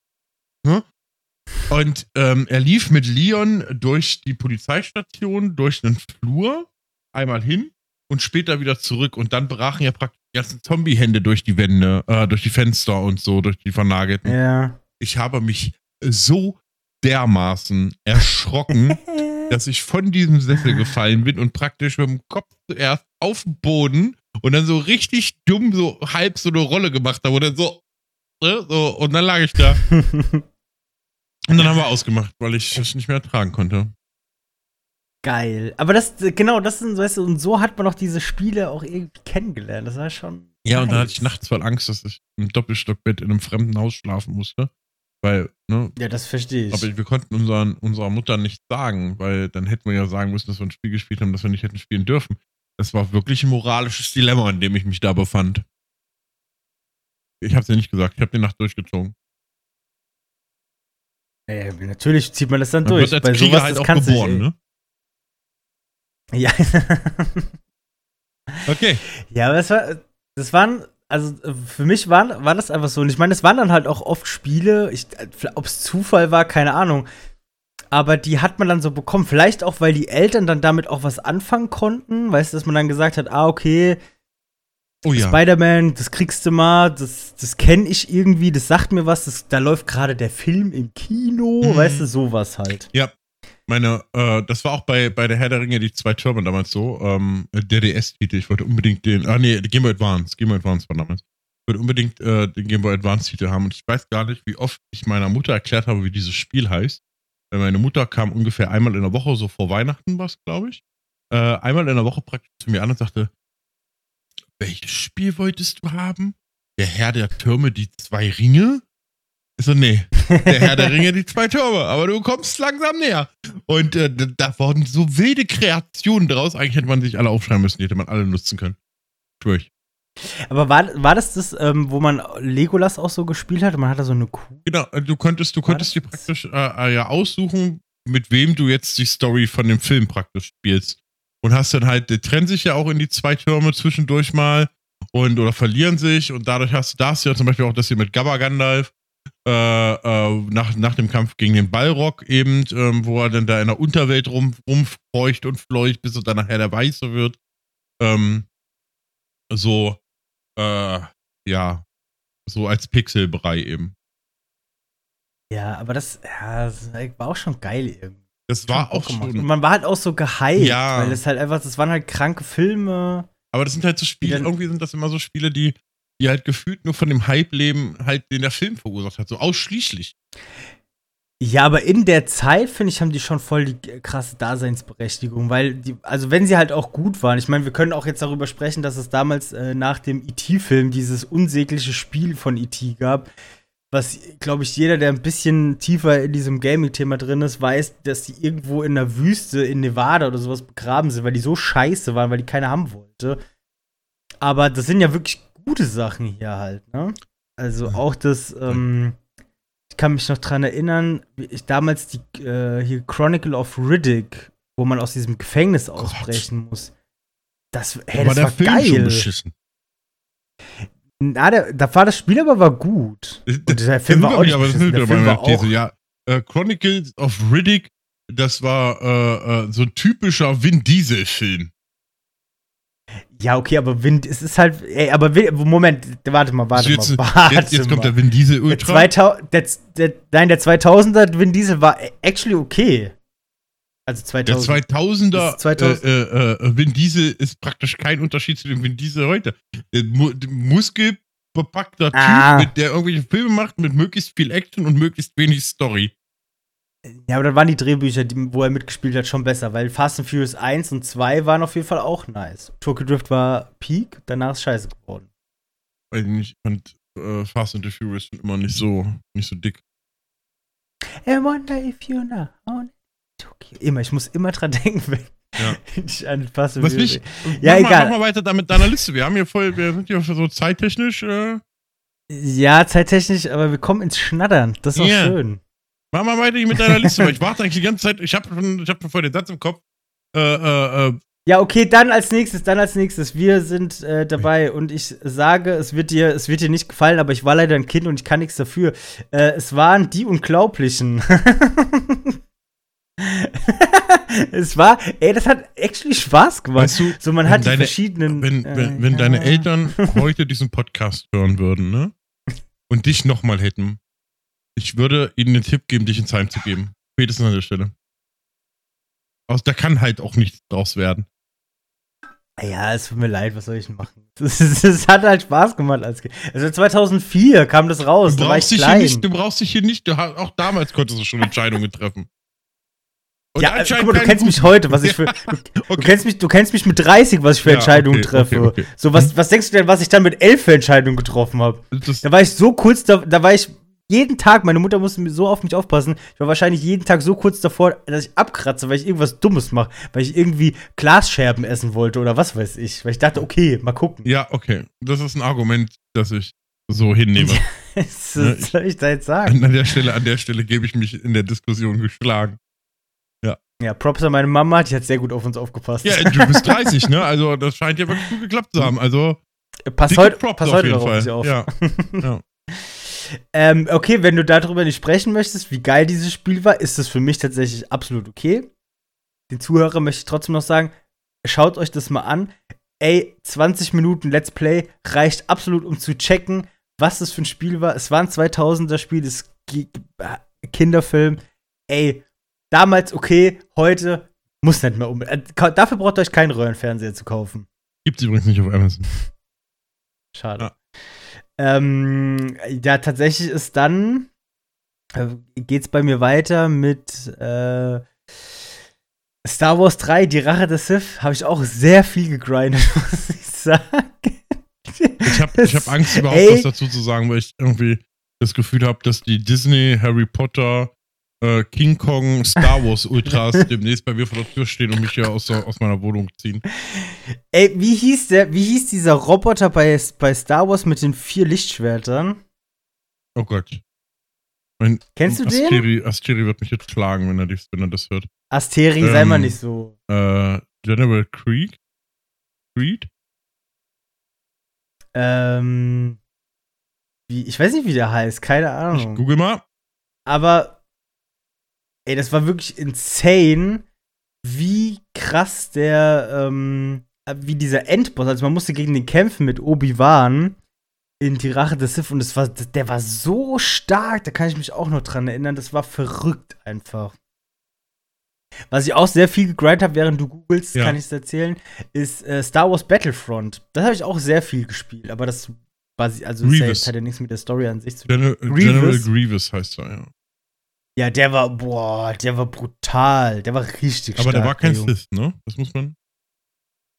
ne? Und ähm, er lief mit Leon durch die Polizeistation, durch einen Flur, einmal hin und später wieder zurück. Und dann brachen ja praktisch die ganzen Zombie-Hände durch die Wände, äh, durch die Fenster und so, durch die vernagelten. ja. Ich habe mich so dermaßen erschrocken, dass ich von diesem Sessel gefallen bin und praktisch mit dem Kopf zuerst auf den Boden und dann so richtig dumm so halb so eine Rolle gemacht habe und dann so, ne, so und dann lag ich da. Und dann haben wir ausgemacht, weil ich es nicht mehr ertragen konnte. Geil. Aber das, genau, das sind, weißt du, und so hat man auch diese Spiele auch irgendwie kennengelernt. Das war schon. Ja, und dann nice. hatte ich nachts voll Angst, dass ich im Doppelstockbett in einem fremden Haus schlafen musste. Weil, ne, Ja, das verstehe ich. aber wir konnten unseren, unserer Mutter nicht sagen, weil dann hätten wir ja sagen müssen, dass wir ein Spiel gespielt haben, das wir nicht hätten spielen dürfen. Das war wirklich ein moralisches Dilemma, in dem ich mich da befand. Ich hab's dir nicht gesagt, ich habe die Nacht durchgezogen. ja, natürlich zieht man das dann Man durch. wird als Bei Krieger sowas, halt das auch geboren, nicht, ne? Ja. Okay. ja, aber das war, das waren, also für mich war, war das einfach so. Und ich meine, es waren dann halt auch oft Spiele, ob es Zufall war, keine Ahnung. Aber die hat man dann so bekommen. Vielleicht auch, weil die Eltern dann damit auch was anfangen konnten. Weißt du, dass man dann gesagt hat, ah, okay, Oh ja. Spider-Man, das kriegst du mal, das, das kenne ich irgendwie, das sagt mir was, das, da läuft gerade der Film im Kino, Mhm. weißt du, sowas halt. Meine, äh, das war auch bei, bei der Herr der Ringe, die zwei Türme damals so, ähm, der DS-Titel. Ich wollte unbedingt den, ah nee, Game Boy Advance, Game Boy Advance war damals. Ich wollte unbedingt äh, den Game Boy Advance-Titel haben und ich weiß gar nicht, wie oft ich meiner Mutter erklärt habe, wie dieses Spiel heißt. Weil meine Mutter kam ungefähr einmal in der Woche, so vor Weihnachten war es, glaube ich, äh, einmal in der Woche praktisch zu mir an und sagte, welches Spiel wolltest du haben? Der Herr der Türme, die zwei Ringe? Ich so, nee, der Herr der Ringe, die zwei Türme, aber du kommst langsam näher. Und äh, da- wurden so wilde Kreationen draus. Eigentlich hätte man sich alle aufschreiben müssen, die hätte man alle nutzen können. Schwör ich. Aber war, war das das, ähm, wo man Legolas auch so gespielt hat? Man hatte so eine Kuh. Genau, äh, du konntest, du konntest dir praktisch äh, äh, ja aussuchen, mit wem du jetzt die Story von dem Film praktisch spielst. Und hast dann halt, die trennen sich ja auch in die zwei Türme zwischendurch mal und oder verlieren sich und dadurch hast du das ja zum Beispiel auch das hier mit Gabba Gandalf äh, äh, nach, nach dem Kampf gegen den Ballrock eben, ähm, wo er dann da in der Unterwelt rum, rumfeucht und fleucht, bis er dann nachher der Weiße wird. Ähm, so, äh, ja, so als Pixelbrei eben. Ja, aber das, ja, das war auch schon geil irgendwie. Das war auch gemacht. Und schon. man war halt auch so gehypt, Ja. weil es halt einfach, das waren halt kranke Filme. Aber das sind halt so Spiele, irgendwie sind das immer so Spiele, die, die halt gefühlt nur von dem Hype leben, halt den der Film verursacht hat, so ausschließlich. Ja, aber in der Zeit, finde ich, haben die schon voll die krasse Daseinsberechtigung, weil die, also wenn sie halt auch gut waren, ich meine, wir können auch jetzt darüber sprechen, dass es damals äh, nach dem E.T.-Film dieses unsägliche Spiel von E.T. gab, was, glaube ich, jeder, der ein bisschen tiefer in diesem Gaming-Thema drin ist, weiß, dass die irgendwo in der Wüste in Nevada oder sowas begraben sind, weil die so scheiße waren, weil die keiner haben wollte. Aber das sind ja wirklich gute Sachen hier halt, ne? Also auch das, ähm, ich kann mich noch dran erinnern, wie ich damals die äh, hier Chronicle of Riddick, wo man aus diesem Gefängnis ausbrechen muss. Das, hey, das der war Film schon geil. beschissen. Na, der, da war das Spiel aber war gut. Und der Film war auch nicht aber das beschissen. ist Der wieder Film bei war meiner These. auch, Ja, äh, Chronicles of Riddick, das war äh, so ein typischer Vin Diesel-Film. Ja, okay, aber Wind, es ist halt, ey, aber Moment, warte mal, warte jetzt, mal, warte jetzt, jetzt kommt mal. der Vin Diesel Der Ultra. 2000, der, der, nein, der 2000er Vin Diesel war actually okay. Also Der 2000. 2000er Das ist 2000. Äh, äh, äh, Vin Diesel ist praktisch kein Unterschied zu dem Vin Diesel heute. Der Mu der muskelbepackter Ah. Typ, der irgendwelche Filme macht mit möglichst viel Action und möglichst wenig Story. Ja, aber dann waren die Drehbücher, die, wo er mitgespielt hat, schon besser, weil Fast and Furious 1 und 2 waren auf jeden Fall auch nice. Tokyo Drift war Peak, danach ist scheiße geworden. Weiß nicht, Ich fand äh, Fast and the Furious schon immer nicht so, nicht so dick. I wonder if you know. Tokyo. Immer, ich muss immer dran denken, wenn Ja. ich an Fast and Was Furious nicht? Ja, mach egal. Mal, mach mal weiter da mit deiner Liste. Wir haben hier voll, wir sind hier so zeittechnisch. Äh, Ja, zeittechnisch, aber wir kommen ins Schnattern. Das ist auch schön. Mach mal weiter mit deiner Liste, weil ich warte eigentlich die ganze Zeit. Ich habe ich hab schon voll den Satz im Kopf. Äh, äh, äh, Ja, okay, dann als nächstes, dann als nächstes. Wir sind äh, dabei und ich sage, es wird dir, es wird dir nicht gefallen, aber ich war leider ein Kind und ich kann nichts dafür. Äh, es waren die Unglaublichen. es war, ey, das hat actually Spaß gemacht. weißt du, so, man hat die deine- verschiedenen. wenn, äh, wenn, wenn ja. deine Eltern heute diesen Podcast hören würden, ne? Und dich nochmal hätten, ich würde ihnen den Tipp geben, dich ins Heim zu geben. Spätestens an der Stelle. Aus, da kann halt auch nichts draus werden. Ja, es tut mir leid, was soll ich denn machen? Es hat halt Spaß gemacht als Kind. Also 2004 kam das raus, Du da war ich brauchst, dich hier klein. nicht, du brauchst dich hier nicht, du, auch damals konntest du schon Entscheidungen treffen. Und ja, guck mal, du kennst mich heute, was ich für. Du, du, Okay. kennst mich, du kennst mich mit 30, was ich für Ja, Entscheidungen okay, treffe. okay. So, was, was denkst du denn, was ich dann mit 11 für Entscheidungen getroffen habe? Da war ich so kurz, da, da war ich jeden Tag, meine Mutter musste mir so auf mich aufpassen. Ich war wahrscheinlich jeden Tag so kurz davor, dass ich abkratze, weil ich irgendwas Dummes mache. Weil ich irgendwie Glasscherben essen wollte oder was weiß ich. Weil ich dachte, okay, mal gucken. ja, okay. Das ist ein Argument, das ich so hinnehme. was Ja, ich- soll ich da jetzt sagen? an der Stelle, an der Stelle gebe ich mich in der Diskussion geschlagen. Ja, Props an meine Mama, die hat sehr gut auf uns aufgepasst. Ja, du bist 30, ne? Also, das scheint ja wirklich gut geklappt zu haben. Also, pass dicke heute, Props pass auf heute jeden darauf Fall. nicht auf. Ja. ja. Ähm, okay, wenn du darüber nicht sprechen möchtest, wie geil dieses Spiel war, ist es für mich tatsächlich absolut okay. Den Zuhörer möchte ich trotzdem noch sagen, schaut euch das mal an. Ey, 20 Minuten Let's Play reicht absolut, um zu checken, was das für ein Spiel war. Es war ein 2000er Spiel, das äh, Kinderfilm. Ey, damals okay, heute muss nicht mehr um. Äh, dafür braucht ihr euch keinen Röhrenfernseher zu kaufen. Gibt's übrigens nicht auf Amazon. Schade. Ja. Ähm, ja, tatsächlich ist dann äh, geht's bei mir weiter mit äh, Star Wars 3, die Rache des Sith. Habe ich auch sehr viel gegrindet, muss ich sagen. Ich habe ich hab Angst, überhaupt Ey. was dazu zu sagen, weil ich irgendwie das Gefühl habe, dass die Disney, Harry Potter, äh, King Kong, Star Wars Ultras demnächst bei mir vor der Tür stehen und mich hier aus, aus meiner Wohnung ziehen. Ey, wie hieß der, wie hieß dieser Roboter bei, bei Star Wars mit den vier Lichtschwertern? Oh Gott. Mein Kennst du den? Asteri, Asteri wird mich jetzt schlagen, wenn er, dies, wenn er das hört. Asteri, sei Ähm, mal nicht so. Äh, General Creed? Creed? Ähm, wie, ich weiß nicht, wie der heißt, keine Ich Ahnung. google mal. Aber, ey, das war wirklich insane, wie krass der, ähm, wie dieser Endboss, also man musste gegen den kämpfen mit Obi-Wan in die Rache des Sith und das war, der war so stark, da kann ich mich auch noch dran erinnern, das war verrückt einfach. Was ich auch sehr viel gegrindet habe, während du googelst, Ja. kann ich es erzählen, ist äh, Star Wars Battlefront. Das habe ich auch sehr viel gespielt, aber das basi also jetzt, hat ja nichts mit der Story an sich zu tun. General Grievous? General Grievous heißt er, ja. Ja, der war, boah, der war brutal. Der war richtig Aber stark. der war kein. Sith, ne? Das muss man.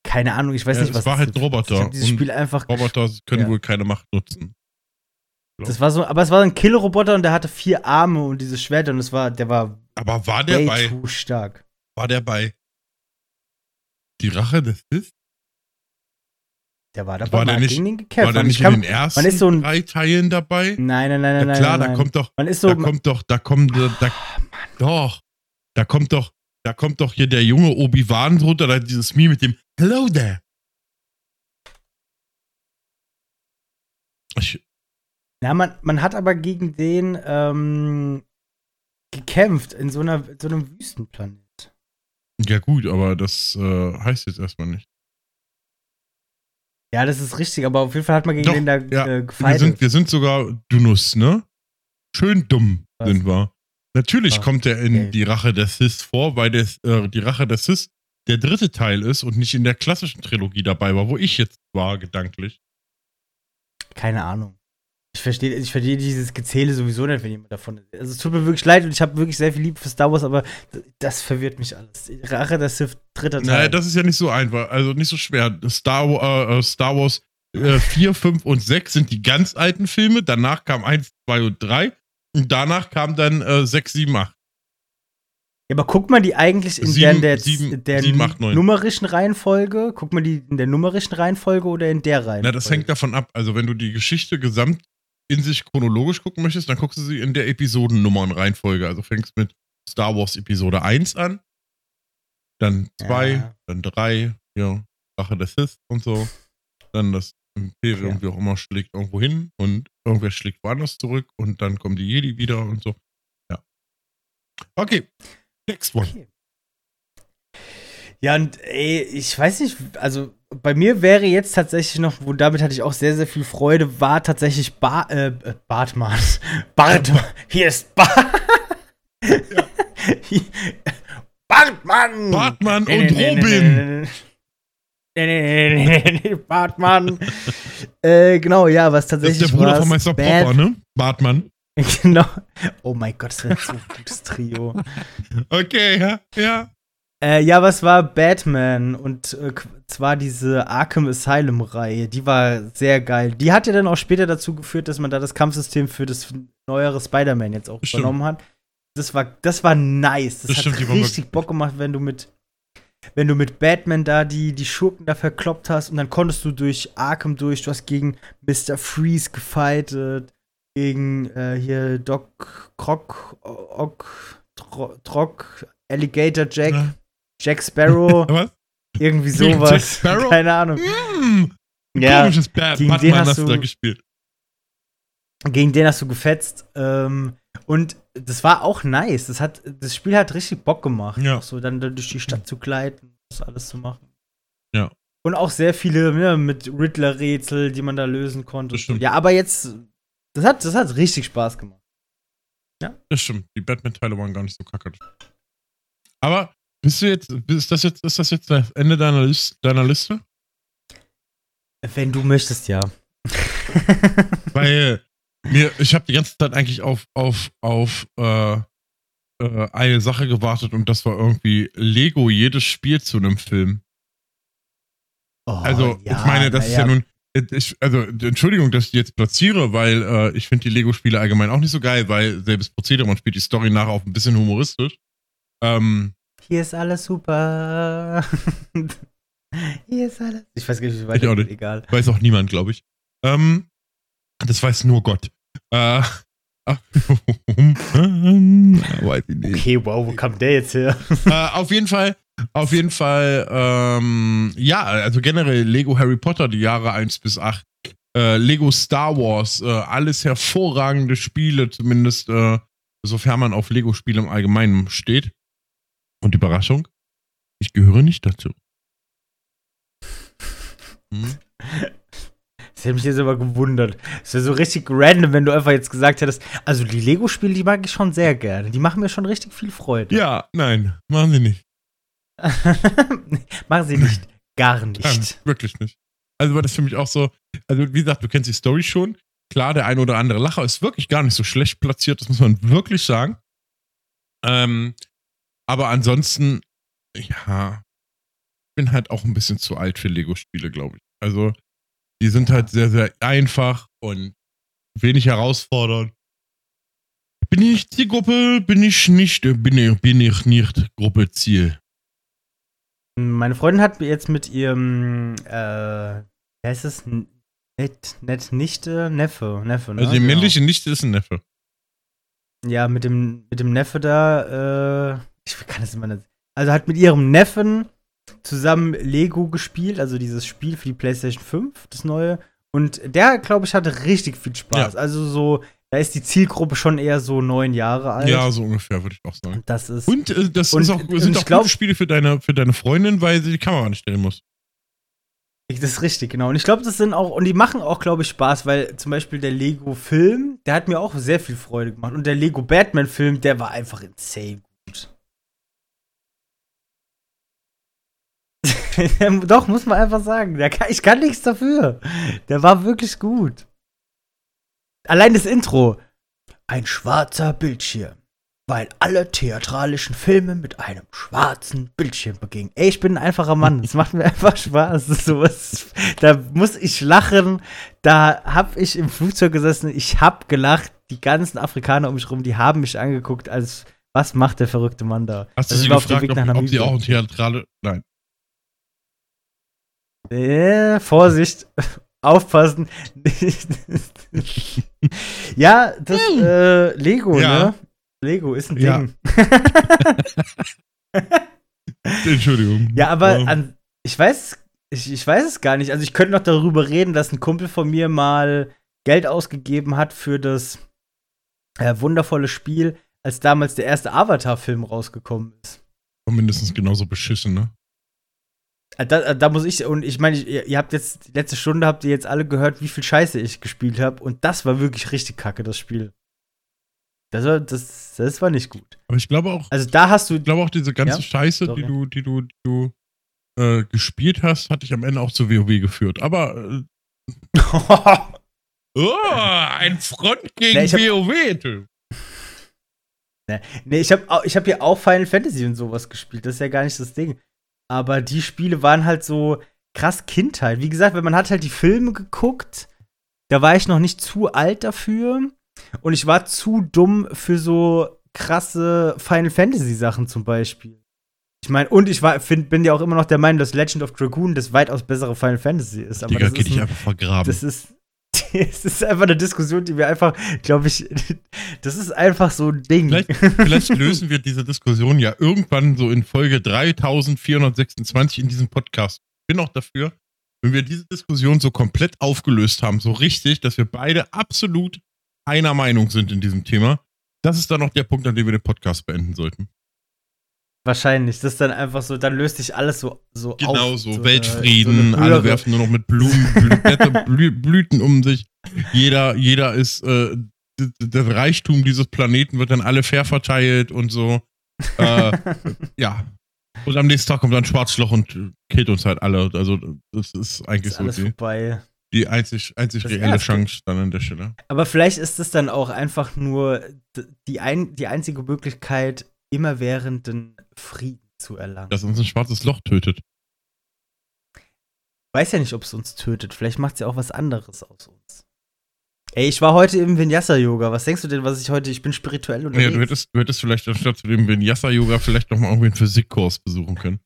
Keine Ahnung, ich weiß Ja, nicht, es was war das halt ein Roboter dieses Spiel einfach. Roboter können Ja. wohl keine Macht nutzen. Das war so, aber es war ein Killroboter und der hatte vier Arme und dieses Schwert und es war, der war Aber war der way bei. too stark. War der bei. Die Rache des Sith? Der war dabei, War der nicht- gekämpft. War der nicht ich in kann, den ersten so ein- drei Teilen dabei? nein, nein, nein, nein, klar, nein, da nein. kommt doch, man ist so, da kommt doch, da kommt, da, da doch, da kommt doch, da kommt doch hier der junge Obi-Wan drunter, da dieses Meme mit dem Hello there. Ich, na, man, man hat aber gegen den ähm, gekämpft in so, einer, so einem Wüstenplanet. ja gut, aber das äh, heißt jetzt erstmal nicht. Ja, das ist richtig, aber auf jeden Fall hat man gegen Doch, den da ja. äh, Wir gefeitet. sind, wir sind sogar Dunus, ne? Schön dumm Was? sind wir. Natürlich Ah, kommt er in okay. die Rache der Sith vor, weil das, äh, die Rache der Sith der dritte Teil ist und nicht in der klassischen Trilogie dabei war, wo ich jetzt war, gedanklich. Keine Ahnung. Ich verstehe ich verstehe dieses Gezähle sowieso nicht, wenn jemand davon ist. Also es tut mir wirklich leid und ich habe wirklich sehr viel Liebe für Star Wars, aber das verwirrt mich alles. Rache der Sith, dritter Teil. Naja, das ist ja nicht so einfach, also nicht so schwer. Star, äh, äh, Star Wars äh, 4, 5 und 6 sind die ganz alten Filme, danach kam 1, 2 und 3 und danach kam dann äh, 6, 7, 8. ja, aber guckt man die eigentlich in Sieben- der, der, sieben- der sieben, acht, neun. numerischen Reihenfolge? Guckt man die in der numerischen Reihenfolge oder in der Reihenfolge? Na, das hängt davon ab. Also, wenn du die Geschichte gesamt in sich chronologisch gucken möchtest, dann guckst du sie in der Episodennummernreihenfolge. Also fängst mit Star Wars Episode 1 an, dann 2, Ja. dann 3, ja, Rache der Sith und so. Dann das Imperium, Ja. wie auch immer, schlägt irgendwo hin und irgendwer schlägt woanders zurück und dann kommen die Jedi wieder und so. Ja. Okay. Next one. Okay. Ja, und ey, ich weiß nicht, also bei mir wäre jetzt tatsächlich noch, wo damit hatte ich auch sehr, sehr viel Freude, war tatsächlich ba äh, Bartmann. Bartmann. Hier ist Bart. Bartmann! Bartmann Nee, und Robin. Nee, nee, nee, nee, nee, Bartmann. äh, genau, ja, was Das tatsächlich ist der Bruder von Meister Popper, ne? Bartmann. Genau. Oh mein Gott, das so ein gutes Trio. Okay, ja, ja. Äh, ja, was war Batman? Und äh, zwar diese Arkham Asylum-Reihe. Die war sehr geil. Die hat ja dann auch später dazu geführt, dass man da das Kampfsystem für das neuere Spider-Man jetzt auch Stimmt. übernommen hat. Das war, das war nice. Das, Das hat stimmt, richtig Bock gemacht, wenn du mit wenn du mit Batman da die, die Schurken da verkloppt hast und dann konntest du durch Arkham durch, du hast gegen Mr. Freeze gefightet, gegen äh, hier Doc Croc, Ock, Tro- Trock, Alligator Jack, Ja. Jack Sparrow, Was? irgendwie sowas. Jack Sparrow? Keine Ahnung. Mm, Ja, Komisches Bad gegen den Batman hast hast du da gespielt. gegen den hast du gefetzt. Ähm, und das war auch nice. Das, hat, das Spiel hat richtig Bock gemacht. Ja. So dann da durch die Stadt zu gleiten, das alles zu machen. Ja. Und auch sehr viele ja, mit Riddler-Rätsel, die man da lösen konnte. Stimmt. Ja, aber jetzt, das hat, das hat richtig Spaß gemacht. Das stimmt. Die Batman-Teile waren gar nicht so kacke. Aber bist du jetzt, ist das jetzt, ist das jetzt das Ende deiner, List, deiner Liste? Wenn du möchtest, ja. Weil mir, ich habe die ganze Zeit eigentlich auf, auf, auf äh, äh, eine Sache gewartet und das war irgendwie Lego jedes Spiel zu einem Film. Oh, Also, ja, ich meine, das ist ja nun. Ich, also, Entschuldigung, dass ich die jetzt platziere, weil äh, ich finde die Lego-Spiele allgemein auch nicht so geil, weil selbes Prozedere, man spielt die Story nachher auch ein bisschen humoristisch. Ähm, Hier ist alles super. Hier ist alles. Ich weiß gar nicht, wie Ich weit auch nicht. egal. weiß auch niemand, glaube ich. Ähm, das weiß nur Gott. Äh, ich nicht. Okay, wow, wo kam der jetzt her? äh, auf jeden Fall, auf jeden Fall, ähm, ja, also generell Lego Harry Potter, die Jahre 1 bis 8, äh, Lego Star Wars, äh, alles hervorragende Spiele, zumindest äh, sofern man auf Lego-Spiele im Allgemeinen steht. Und Überraschung, ich gehöre nicht dazu. Hm? Das hätte mich jetzt aber gewundert. Es wäre so richtig random, wenn du einfach jetzt gesagt hättest, also die Lego-Spiele, die mag ich schon sehr gerne. Die machen mir schon richtig viel Freude. Ja, nein, machen sie nicht. machen sie nicht. Gar Nein, nicht. wirklich nicht. Also war das für mich auch so, also wie gesagt, du kennst die Story schon. Klar, der ein oder andere Lacher ist wirklich gar nicht so schlecht platziert, das muss man wirklich sagen. Ähm, aber ansonsten, ja, bin halt auch ein bisschen zu alt für Lego-Spiele, glaube ich. Also, die sind halt sehr, sehr einfach und wenig herausfordernd. Bin ich die Gruppe, bin ich nicht, bin ich, bin ich nicht Gruppe Ziel. Meine Freundin hat jetzt mit ihrem, äh, wie heißt es? Net, net Nichte, Neffe, Neffe, ne? Also die genau. männliche Nichte ist ein Neffe. Ja, mit dem, mit dem Neffe da, äh, ich kann das immer nicht. Also hat mit ihrem Neffen zusammen Lego gespielt, also dieses Spiel für die PlayStation 5, das neue. Und der, glaube ich, hatte richtig viel Spaß. Ja. Also so, da ist die Zielgruppe schon eher so neun Jahre alt. Ja, so ungefähr, würde ich auch sagen. Das ist. Und äh, das und, auch, sind auch glaub, gute Spiele für deine, für deine Freundin, weil sie die Kamera nicht stellen muss. Das ist richtig, genau. Und ich glaube, das sind auch, und die machen auch, glaube ich, Spaß, weil zum Beispiel der Lego-Film, der hat mir auch sehr viel Freude gemacht. Und der Lego-Batman-Film, der war einfach insane Doch, muss man einfach sagen. Kann, ich kann nichts dafür. Der war wirklich gut. Allein das Intro. Ein schwarzer Bildschirm. Weil alle theatralischen Filme mit einem schwarzen Bildschirm begingen. Ey, ich bin ein einfacher Mann. Es macht mir einfach Spaß. Sowas, da muss ich lachen. Da hab ich im Flugzeug gesessen. Ich hab gelacht. Die ganzen Afrikaner um mich rum, die haben mich angeguckt, als was macht der verrückte Mann da? Hast du also sie gefragt, ob, ob sie auch theatrale. Nein. Äh, Vorsicht, aufpassen. ja, das hm. äh, Lego, ja. ne? Lego ist ein ja. Ding. Entschuldigung. Ja, aber ja. An, ich weiß, ich, ich weiß es gar nicht. Also ich könnte noch darüber reden, dass ein Kumpel von mir mal Geld ausgegeben hat für das äh, wundervolle Spiel, als damals der erste Avatar-Film rausgekommen ist. Mindestens genauso beschissen, ne? Äh, da, äh, da, muss ich, und ich meine, ihr, ihr, habt jetzt, die letzte Stunde habt ihr jetzt alle gehört, wie viel Scheiße ich gespielt habe. Und das war wirklich richtig kacke, das Spiel. Das war, das, das war nicht gut. Aber ich glaube auch. Also da hast du. Ich glaube auch, diese ganze ja? Scheiße, Sorry. die du, die du, die du äh, gespielt hast, hat dich am Ende auch zu WoW geführt. Aber. Äh, oh, ein Front gegen nee, WoW. Nee, nee, ich habe ich hab ja auch Final Fantasy und sowas gespielt. Das ist ja gar nicht das Ding. Aber die Spiele waren halt so krass Kindheit. Wie gesagt, wenn man hat halt die Filme geguckt, da war ich noch nicht zu alt dafür. Und ich war zu dumm für so krasse Final Fantasy Sachen zum Beispiel. Ich meine, und ich war, find, bin ja auch immer noch der Meinung, dass Legend of Dragoon das weitaus bessere Final Fantasy ist. Aber Digga, das geht dich einfach vergraben. Das ist, es ist einfach eine Diskussion, die wir einfach, glaube ich, das ist einfach so ein Ding. Vielleicht, vielleicht, lösen wir diese Diskussion ja irgendwann so in Folge 3426 in diesem Podcast. Ich bin auch dafür, wenn wir diese Diskussion so komplett aufgelöst haben, so richtig, dass wir beide absolut einer Meinung sind in diesem Thema. Das ist dann noch der Punkt, an dem wir den Podcast beenden sollten. Wahrscheinlich. Das ist dann einfach so, dann löst sich alles so, so genau auf. so, so Weltfrieden, so alle werfen nur noch mit Blumen, Blü Blüten um sich. Jeder, jeder ist, äh, das Reichtum dieses Planeten wird dann alle fair verteilt und so. Äh, ja. Und am nächsten Tag kommt dann ein Schwarzloch und killt uns halt alle. Also, das ist eigentlich das ist so alles die, vorbei. die einzig, einzig reelle Chance dann an der Stelle. Aber vielleicht ist es dann auch einfach nur die, ein, die einzige Möglichkeit, immerwährenden Frieden zu erlangen. Dass uns ein schwarzes Loch tötet. Weiß ja nicht, ob es uns tötet. Vielleicht macht es ja auch was anderes aus uns. Ey, ich war heute im Vinyasa-Yoga. Was denkst du denn, was ich heute, ich bin spirituell unterwegs? Ja, du hättest, du hättest vielleicht anstatt zu dem Vinyasa-Yoga vielleicht noch mal irgendwie einen Physikkurs besuchen können.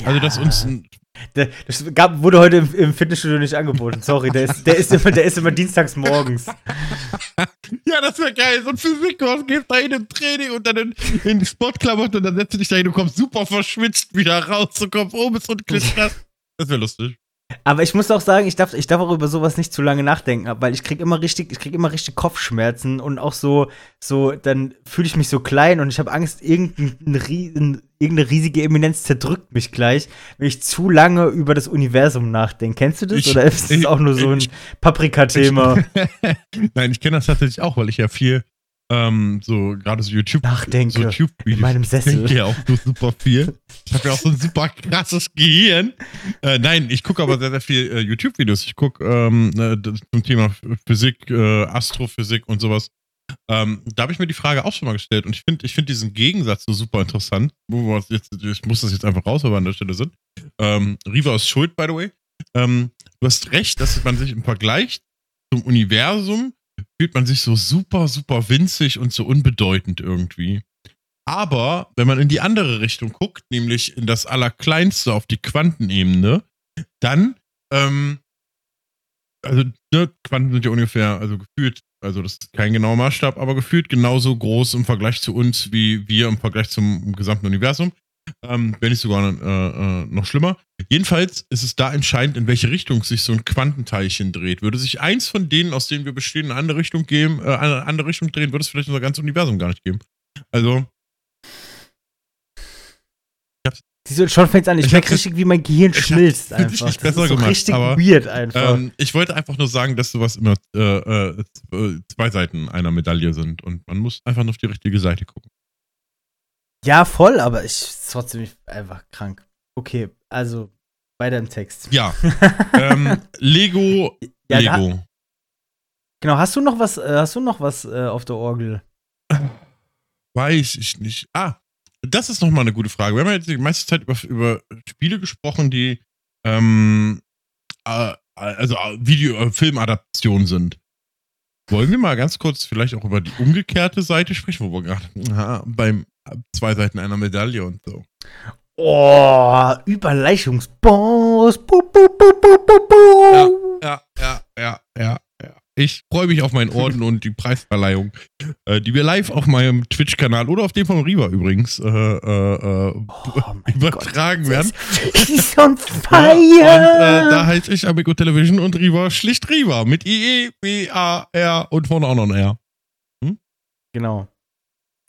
Ja. Also, dass uns ein das gab, wurde heute im, im, Fitnessstudio nicht angeboten. Sorry, der ist, der ist, immer, der ist immer dienstags morgens. ja, das wäre geil. So ein Physikkurs, gehst da in ein Training und dann in, die Sportklamotten und dann setzt du dich da hin, du kommst super verschwitzt wieder raus, du kommst oben und krass. Das wäre lustig. Aber ich muss auch sagen, ich darf, ich darf auch über sowas nicht zu lange nachdenken, weil ich krieg immer richtig, ich krieg immer richtig Kopfschmerzen und auch so, so, dann fühle ich mich so klein und ich habe Angst, irgendein, irgendeine riesige Eminenz zerdrückt mich gleich, wenn ich zu lange über das Universum nachdenke. Kennst du das? Ich, Oder ist das ich, auch nur so ein Paprika-Thema? Nein, ich kenne das tatsächlich auch, weil ich ja viel Ähm, so gerade so YouTube, Nachdenke so YouTube in meinem Sessel. denke ja auch so super viel. Ich habe ja auch so ein super krasses Gehirn. Äh, nein, ich gucke aber sehr, sehr viel äh, YouTube-Videos. Ich gucke ähm, äh, zum Thema Physik, äh, Astrophysik und sowas. Ähm, da habe ich mir die Frage auch schon mal gestellt und ich finde ich find diesen Gegensatz so super interessant. Jetzt, ich muss das jetzt einfach raus, weil wir an der Stelle sind. Ähm, Riva ist schuld, by the way. Ähm, du hast recht, dass man sich im Vergleich zum Universum fühlt man sich so super, super winzig und so unbedeutend irgendwie. Aber wenn man in die andere Richtung guckt, nämlich in das Allerkleinste auf die Quantenebene, dann, ähm, also ne, Quanten sind ja ungefähr, also gefühlt, also das ist kein genauer Maßstab, aber gefühlt genauso groß im Vergleich zu uns, wie wir im Vergleich zum gesamten Universum. Ähm, wenn nicht sogar äh, äh, noch schlimmer. Jedenfalls ist es da entscheidend, in welche Richtung sich so ein Quantenteilchen dreht. Würde sich eins von denen, aus denen wir bestehen, in eine andere Richtung geben, äh, eine andere Richtung drehen, würde es vielleicht unser ganzes Universum gar nicht geben. Also. Du, schon fängt an, ich, ich merke richtig, wie mein Gehirn schmilzt einfach. Ich nicht besser so gemacht, richtig aber, weird einfach. Ähm, ich wollte einfach nur sagen, dass sowas immer äh, äh, zwei Seiten einer Medaille sind und man muss einfach nur auf die richtige Seite gucken. Ja, voll, aber ich trotzdem einfach krank. Okay, also weiter im Text. Ja. ähm, Lego. Ja, Lego. Da, genau, hast du noch was, äh, hast du noch was äh, auf der Orgel? Weiß ich nicht. Ah, das ist nochmal eine gute Frage. Wir haben ja jetzt die meiste Zeit über, über Spiele gesprochen, die ähm, äh, also äh, Video, äh, Filmadaptionen sind. Wollen wir mal ganz kurz vielleicht auch über die umgekehrte Seite sprechen, wo wir gerade beim zwei Seiten einer Medaille und so. Oh, Überleichungsboss. Ja, ja, ja, ja, ja. Ich freue mich auf meinen Orden und die Preisverleihung, äh, die wir live auf meinem Twitch-Kanal oder auf dem von Riva übrigens äh, äh, oh übertragen Gott, werden. He's on fire! Ja, und äh, da heiße ich Amigo Television und Riva schlicht Riva mit IE, B-A-R und vorne auch noch ein R. Hm? Genau.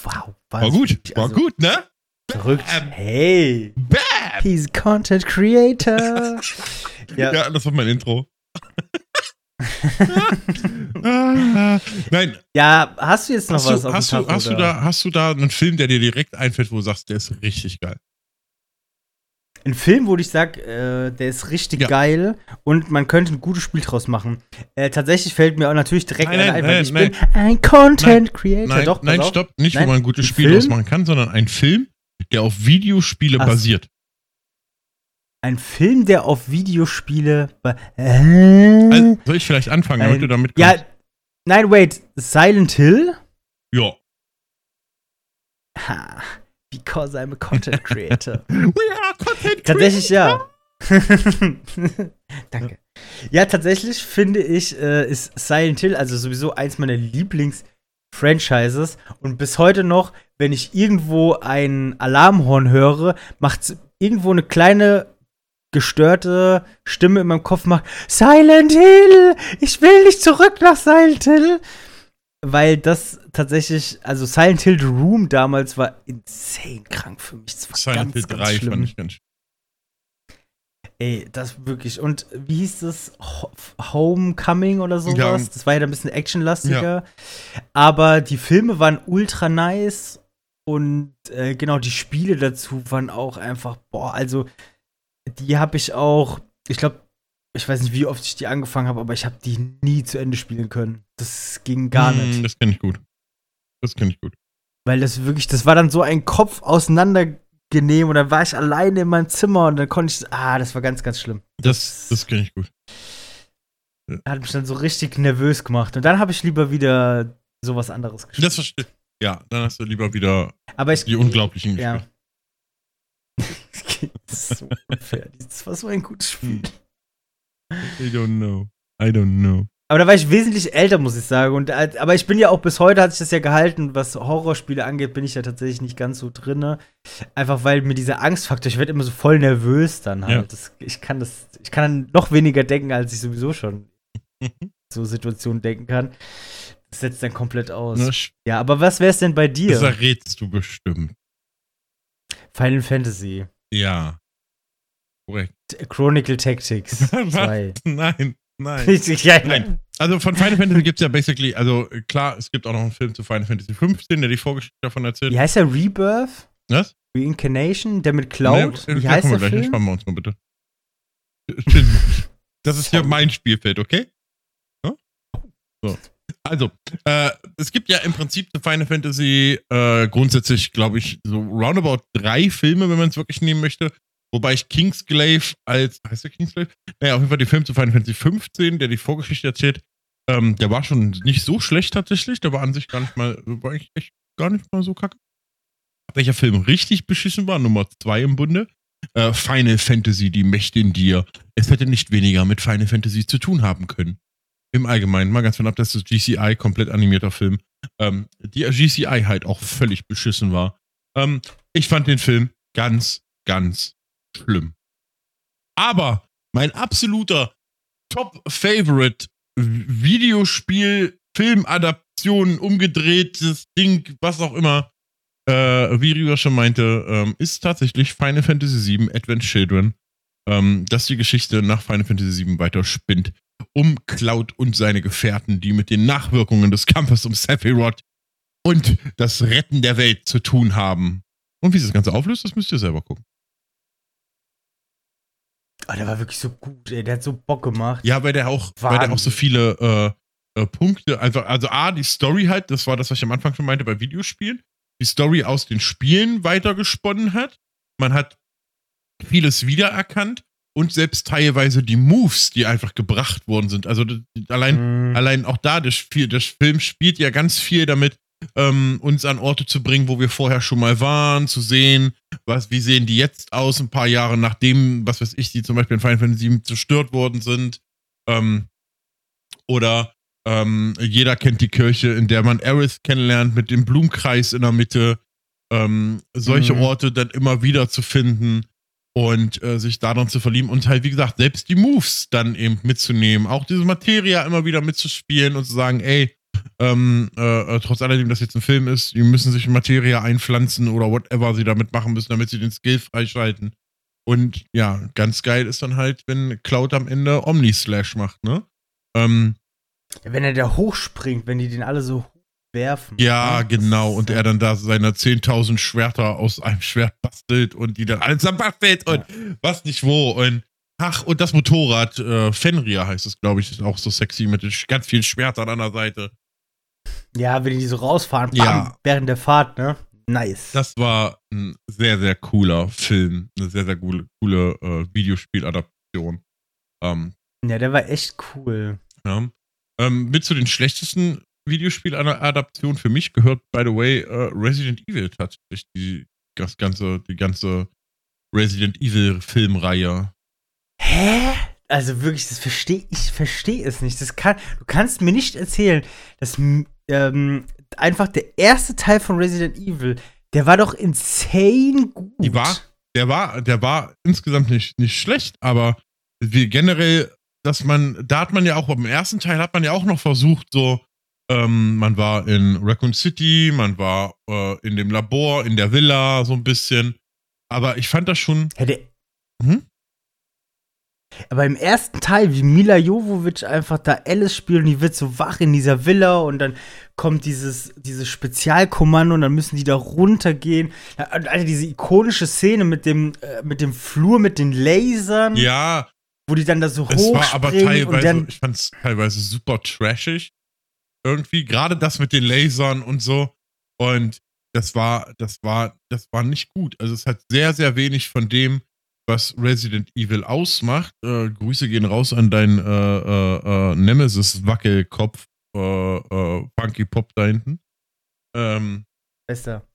Wow. War gut, war also, gut, ne? Verrückt. Bam. Hey. Bam. He's Content Creator. ja. ja, das war mein Intro. Nein. Ja, hast du jetzt noch hast was du, auf hast, du, hast, du da, hast du da einen Film, der dir direkt einfällt, wo du sagst, der ist richtig geil? Ein Film, wo ich sag, äh, der ist richtig ja. geil und man könnte ein gutes Spiel draus machen. Äh, tatsächlich fällt mir auch natürlich direkt nein, ein, weil ich nein. bin ein Content Creator. Nein, Doch, nein, stopp, nicht wo man ein gutes ein Spiel draus machen kann, sondern ein Film, der auf Videospiele Ach, basiert. Ein Film, der auf Videospiele. Äh, also, soll ich vielleicht anfangen, damit du damit kommst? Ja, nein, wait. Silent Hill? Ja. Ha, because I'm a content creator. We are content creator. Tatsächlich ja. Danke. Ja, tatsächlich finde ich, äh, ist Silent Hill also sowieso eins meiner Lieblings-Franchises. Und bis heute noch, wenn ich irgendwo ein Alarmhorn höre, macht irgendwo eine kleine gestörte Stimme in meinem Kopf macht, Silent Hill, ich will nicht zurück nach Silent Hill. Weil das tatsächlich, also Silent Hill The Room damals war insane krank für mich. Silent ganz, Hill 3 schlimm. fand ich ganz Ey, das wirklich. Und wie hieß das? Homecoming oder sowas? Ja. Das war ja ein bisschen actionlastiger. Ja. Aber die Filme waren ultra nice. Und äh, genau, die Spiele dazu waren auch einfach, boah, also die habe ich auch, ich glaube, ich weiß nicht, wie oft ich die angefangen habe, aber ich habe die nie zu Ende spielen können. Das ging gar hm, nicht. Das kenne ich gut. Das kenne ich gut. Weil das wirklich, das war dann so ein Kopf auseinandergenehm und dann war ich alleine in meinem Zimmer und dann konnte ich, ah, das war ganz, ganz schlimm. Das, das kenne ich gut. Hat mich dann so richtig nervös gemacht und dann habe ich lieber wieder sowas anderes gespielt. Das verstehe Ja, dann hast du lieber wieder aber ich, die Unglaublichen ja. gespielt. das ist so unfair. Das war so ein gutes Spiel. I don't know. I don't know. Aber da war ich wesentlich älter, muss ich sagen. Und, äh, aber ich bin ja auch bis heute hat sich das ja gehalten, was Horrorspiele angeht, bin ich ja tatsächlich nicht ganz so drinne. Einfach weil mir dieser Angstfaktor, ich werde immer so voll nervös dann halt. Ja. Das, ich kann das, ich kann dann noch weniger denken, als ich sowieso schon so Situationen denken kann. Das setzt dann komplett aus. Na, ja, aber was wäre es denn bei dir? Das errätst du bestimmt. Final Fantasy. Ja. Korrekt. Chronicle Tactics 2. Nein, Nein. ja, Nein. Also von Final Fantasy gibt es ja basically, also klar, es gibt auch noch einen Film zu Final Fantasy 15, der die Vorgeschichte davon erzählt. Wie heißt der Rebirth? Was? Reincarnation? Der mit Cloud? Nee, Wie heißt der gleich. Film? Entspannen wir uns mal bitte. Das ist ja mein Spielfeld, okay? Ja? So. Also, äh, es gibt ja im Prinzip zu Final Fantasy äh, grundsätzlich, glaube ich, so roundabout drei Filme, wenn man es wirklich nehmen möchte. Wobei ich Kingsglaive als, heißt der Kingsglaive? Naja, auf jeden Fall den Film zu Final Fantasy 15, der die Vorgeschichte erzählt, ähm, der war schon nicht so schlecht tatsächlich. Der war an sich gar nicht mal, war eigentlich echt gar nicht mal so kacke. Welcher Film richtig beschissen war, Nummer zwei im Bunde, äh, Final Fantasy, die Mächte in dir. Es hätte nicht weniger mit Final Fantasy zu tun haben können. Im Allgemeinen, mal ganz von ab, dass das GCI komplett animierter Film, ähm, die GCI halt auch völlig beschissen war. Ähm, ich fand den Film ganz, ganz schlimm. Aber mein absoluter Top-Favorite Videospiel, Filmadaption, umgedrehtes Ding, was auch immer, äh, wie Riva schon meinte, ähm, ist tatsächlich Final Fantasy VII Advent Children, ähm, dass die Geschichte nach Final Fantasy VII weiter spinnt, um Cloud und seine Gefährten, die mit den Nachwirkungen des Kampfes um Sephiroth und das Retten der Welt zu tun haben. Und wie sich das Ganze auflöst, das müsst ihr selber gucken. Oh, der war wirklich so gut, ey. Der hat so Bock gemacht. Ja, weil der auch, weil der auch so viele äh, äh, Punkte, also, also A, die Story halt, das war das, was ich am Anfang schon meinte bei Videospielen, die Story aus den Spielen weitergesponnen hat. Man hat vieles wiedererkannt und selbst teilweise die Moves, die einfach gebracht worden sind. Also allein, Mhm. allein auch da, das, Spiel, das Film spielt ja ganz viel damit, ähm, uns an Orte zu bringen, wo wir vorher schon mal waren, zu sehen, was, wie sehen die jetzt aus, ein paar Jahre nachdem, was weiß ich, die zum Beispiel in Final Fantasy VII zerstört worden sind. Ähm, oder ähm, jeder kennt die Kirche, in der man Aerith kennenlernt, mit dem Blumenkreis in der Mitte. Ähm, solche Mhm. Orte dann immer wieder zu finden und äh, sich daran zu verlieben und halt, wie gesagt, selbst die Moves dann eben mitzunehmen. Auch diese Materia immer wieder mitzuspielen und zu sagen, ey, ähm, äh, äh, trotz alledem, dass jetzt ein Film ist, die müssen sich in Materia einpflanzen oder whatever sie damit machen müssen, damit sie den Skill freischalten. Und ja, ganz geil ist dann halt, wenn Cloud am Ende Omni-Slash macht, ne? Ähm, Ja, wenn er da hochspringt, wenn die den alle so werfen. ja, ne? Genau. Und er dann da seine 10.000 Schwerter aus einem Schwert bastelt und die dann alle zerbastelt und was nicht wo. Und ach, und das Motorrad, äh, Fenrir heißt es, glaube ich, ist auch so sexy mit ganz vielen Schwertern an der Seite. Ja, wenn die so rausfahren, bam, Ja. während der Fahrt, ne? Nice. Das war ein sehr, sehr cooler Film. Eine sehr, sehr coole, coole äh, Videospieladaption. Ähm, ja, der war echt cool. ja. ähm, mit zu den schlechtesten Videospieladaptionen für mich gehört, by the way, äh, Resident Evil tatsächlich. Die, das ganze, die ganze Resident Evil Filmreihe. Hä? Also wirklich, das verstehe ich verstehe es nicht. Das kann, du kannst mir nicht erzählen, dass ähm, einfach der erste Teil von Resident Evil, der war doch insane gut. Die war, der war, der war insgesamt nicht, nicht schlecht, aber wie generell, dass man, da hat man ja auch, beim ersten Teil hat man ja auch noch versucht, so, ähm, man war in Raccoon City, man war äh, in dem Labor, in der Villa, so ein bisschen. Aber ich fand das schon. Der, Mhm. Aber im ersten Teil, wie Mila Jovovic einfach da Alice spielt und die wird so wach in dieser Villa und dann kommt dieses, dieses Spezialkommando und dann müssen die da runtergehen. Und Alter, diese ikonische Szene mit dem, äh, mit dem Flur, mit den Lasern, Ja, wo die dann da so es war aber teilweise, dann ich fand es teilweise super trashig. Irgendwie, gerade das mit den Lasern und so. Und das war, das war, das war nicht gut. Also es hat sehr, sehr wenig von dem, was Resident Evil ausmacht. Äh, Grüße gehen raus an deinen äh, äh, äh, Nemesis-Wackelkopf, äh, äh, Funky Pop da hinten. Ähm, besser.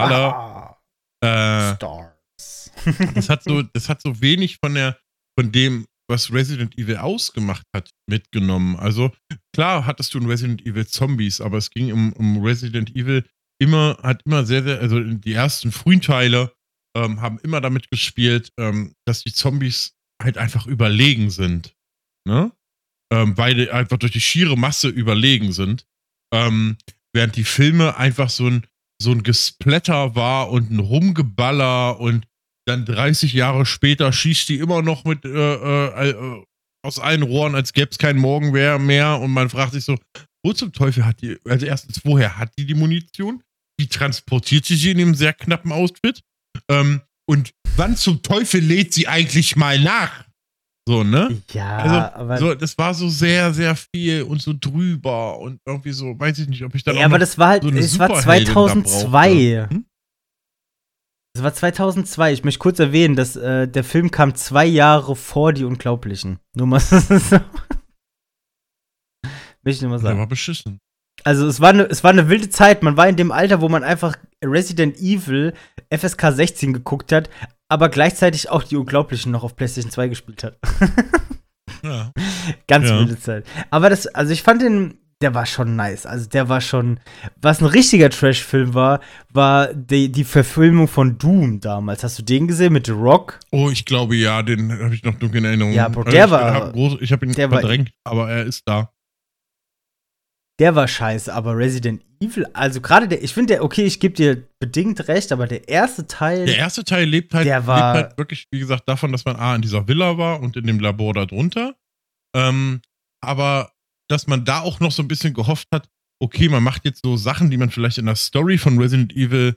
Hallo. Ah, Stars. das hat so, das hat so wenig von der, von dem, was Resident Evil ausgemacht hat, mitgenommen. Also klar hattest du in Resident Evil Zombies, aber es ging um, um Resident Evil immer, hat immer sehr, sehr, also die ersten frühen Teile ähm, haben immer damit gespielt, ähm, dass die Zombies halt einfach überlegen sind. Ne? Ähm, weil die einfach durch die schiere Masse überlegen sind. Ähm, während die Filme einfach so ein, so ein Gesplatter war und ein Rumgeballer und dann 30 Jahre später schießt die immer noch mit äh, äh, äh, aus allen Rohren, als gäbe es keinen Morgen mehr und man fragt sich so, wo zum Teufel hat die, also erstens, woher hat die die Munition? Wie transportiert sie sie in dem sehr knappen Outfit? Ähm, und wann zum Teufel lädt sie eigentlich mal nach? So, ne? Ja, Also, aber. So, das war so sehr, sehr viel und so drüber und irgendwie so, weiß ich nicht, ob ich dann ja, aber noch das war halt, so es war Superheldin da 2002. brauchte. Hm? Es war 2002. Ich möchte kurz erwähnen, dass äh, der Film kam zwei Jahre vor Die Unglaublichen. Nur mal. Möchte ich nur mal Der sagen. war beschissen. Also es war, eine, es war eine wilde Zeit. Man war in dem Alter, wo man einfach Resident Evil FSK 16 geguckt hat, aber gleichzeitig auch Die Unglaublichen noch auf PlayStation 2 gespielt hat. Ja. Ganz Ja. wilde Zeit. Aber das, also ich fand den, der war schon nice. Also der war schon, was ein richtiger Trash-Film war, war die, die Verfilmung von Doom damals. Hast du den gesehen mit The Rock? Oh, ich glaube ja, den habe ich noch dunkel in Erinnerung. Ja, Bro, Also der ich war- Hab groß, ich habe ihn der war- verdrängt, aber er ist da. Der war scheiße, aber Resident Evil, also gerade der, ich finde der, okay, ich gebe dir bedingt recht, aber der erste Teil, Der erste Teil lebt halt, Der war- lebt halt wirklich, wie gesagt, davon, dass man A in dieser Villa war und in dem Labor darunter. Ähm, aber dass man da auch noch so ein bisschen gehofft hat, okay, man macht jetzt so Sachen, die man vielleicht in der Story von Resident Evil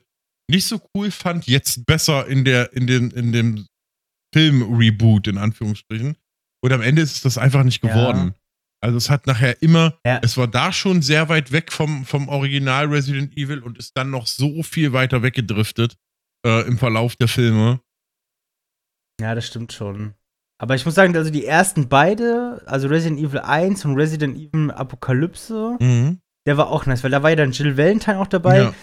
nicht so cool fand, jetzt besser in der, in den, in dem Film-Reboot, in Anführungsstrichen. Und am Ende ist es das einfach nicht Ja. Also es hat nachher immer, Ja. es war da schon sehr weit weg vom, vom Original Resident Evil und ist dann noch so viel weiter weggedriftet äh, im Verlauf der Filme. Ja, das stimmt schon. Aber ich muss sagen, also die ersten beide, also Resident Evil 1 und Resident Evil Apokalypse, Mhm. der war auch nice, weil da war ja dann Jill Valentine auch dabei. Ja.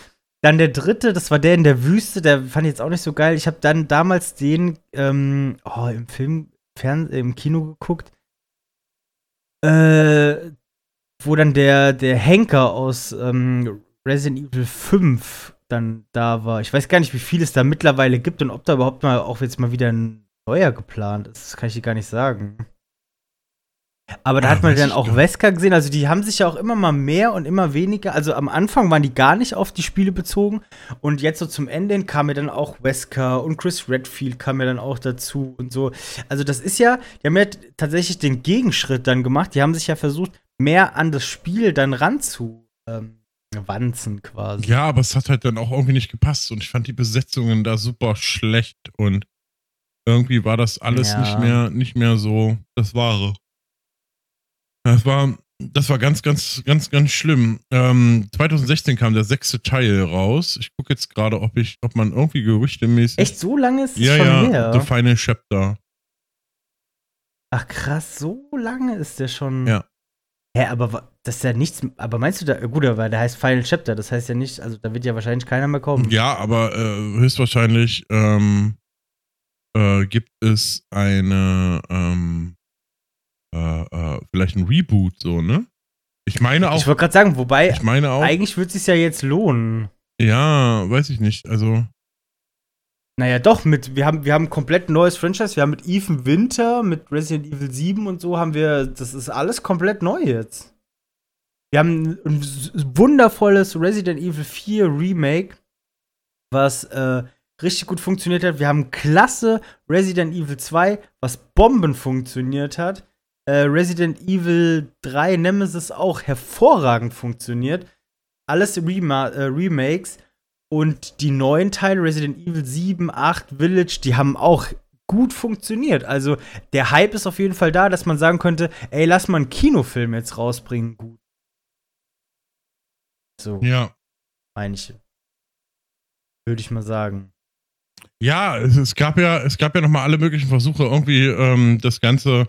Dann der dritte, das war der in der Wüste, der fand ich jetzt auch nicht so geil. Ich habe dann damals den ähm, oh, im Film, Fern im Kino geguckt, äh, wo dann der, der Henker aus ähm, Resident Evil 5 dann da war. Ich weiß gar nicht, wie viel es da mittlerweile gibt und ob da überhaupt mal auch jetzt mal wieder ein neuer geplant ist. Das kann ich dir gar nicht sagen. Aber da Ah, hat man dann auch nicht. Wesker gesehen. Also die haben sich ja auch immer mal mehr und immer weniger. Also am Anfang waren die gar nicht auf die Spiele bezogen. Und jetzt so zum Ende hin kam ja dann auch Wesker und Chris Redfield kam ja dann auch dazu und so. Also das ist ja, die haben ja tatsächlich den Gegenschritt dann gemacht. Die haben sich ja versucht, mehr an das Spiel dann ranzu ähm, wanzen quasi. ja, aber es hat halt dann auch irgendwie nicht gepasst und ich fand die Besetzungen da super schlecht und irgendwie war das alles Ja. nicht mehr, nicht mehr so das Wahre. Das war, das war ganz, ganz, ganz, ganz schlimm. Ähm, 2016 kam der sechste Teil raus. Ich gucke jetzt gerade, ob ich, ob man irgendwie gerüchtemäßig. Echt, so lange ist es Ja, schon ja, her? The Final Chapter. Ach krass, so lange ist der schon. Ja. Hä, aber das ist ja nichts. Aber meinst du da, gut, aber der heißt Final Chapter, das heißt ja nicht, also da wird ja wahrscheinlich keiner mehr kommen. Ja, aber äh, höchstwahrscheinlich ähm, äh, gibt es eine, ähm, äh, äh, vielleicht ein Reboot, so, ne? Ich meine Ich auch, wollte gerade sagen, wobei, ich meine auch, eigentlich wird es sich ja jetzt lohnen. ja, weiß ich nicht, also, Naja, doch, mit, wir haben, wir haben ein komplett neues Franchise. Wir haben mit Ethan Winter, mit Resident Evil 7 und so haben wir, das ist alles komplett neu jetzt. Wir haben ein wundervolles Resident Evil 4 Remake, was äh, richtig gut funktioniert hat. Wir haben klasse Resident Evil 2, was Bomben funktioniert hat. Äh, Resident Evil 3 Nemesis auch hervorragend funktioniert. Alles Rema äh, Remakes. Und die neuen Teile, Resident Evil 7, 8, Village, die haben auch gut funktioniert. Also der Hype ist auf jeden Fall da, dass man sagen könnte, ey, lass mal einen Kinofilm jetzt rausbringen, gut. So, ja. meine ich. Würde ich mal sagen. Ja, es, es gab ja, es gab ja nochmal alle möglichen Versuche, irgendwie ähm, das Ganze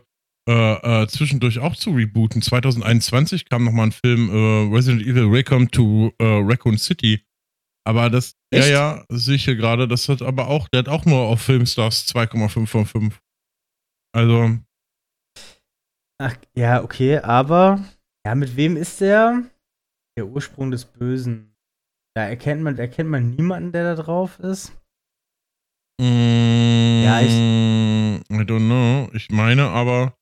äh, äh, zwischendurch auch zu rebooten. 2021 kam nochmal ein Film, äh, Resident Evil Welcome to äh, Raccoon City. Aber das, Echt? ja, ja, sehe ich hier gerade, das hat aber auch, der hat auch nur auf Filmstars 2,5 von 5. Also, Ach, ja, okay, aber ja, mit wem ist der? Der Ursprung des Bösen. Da erkennt man, erkennt man niemanden, der da drauf ist. mm, Ja, ich- I don't know. Ich meine aber,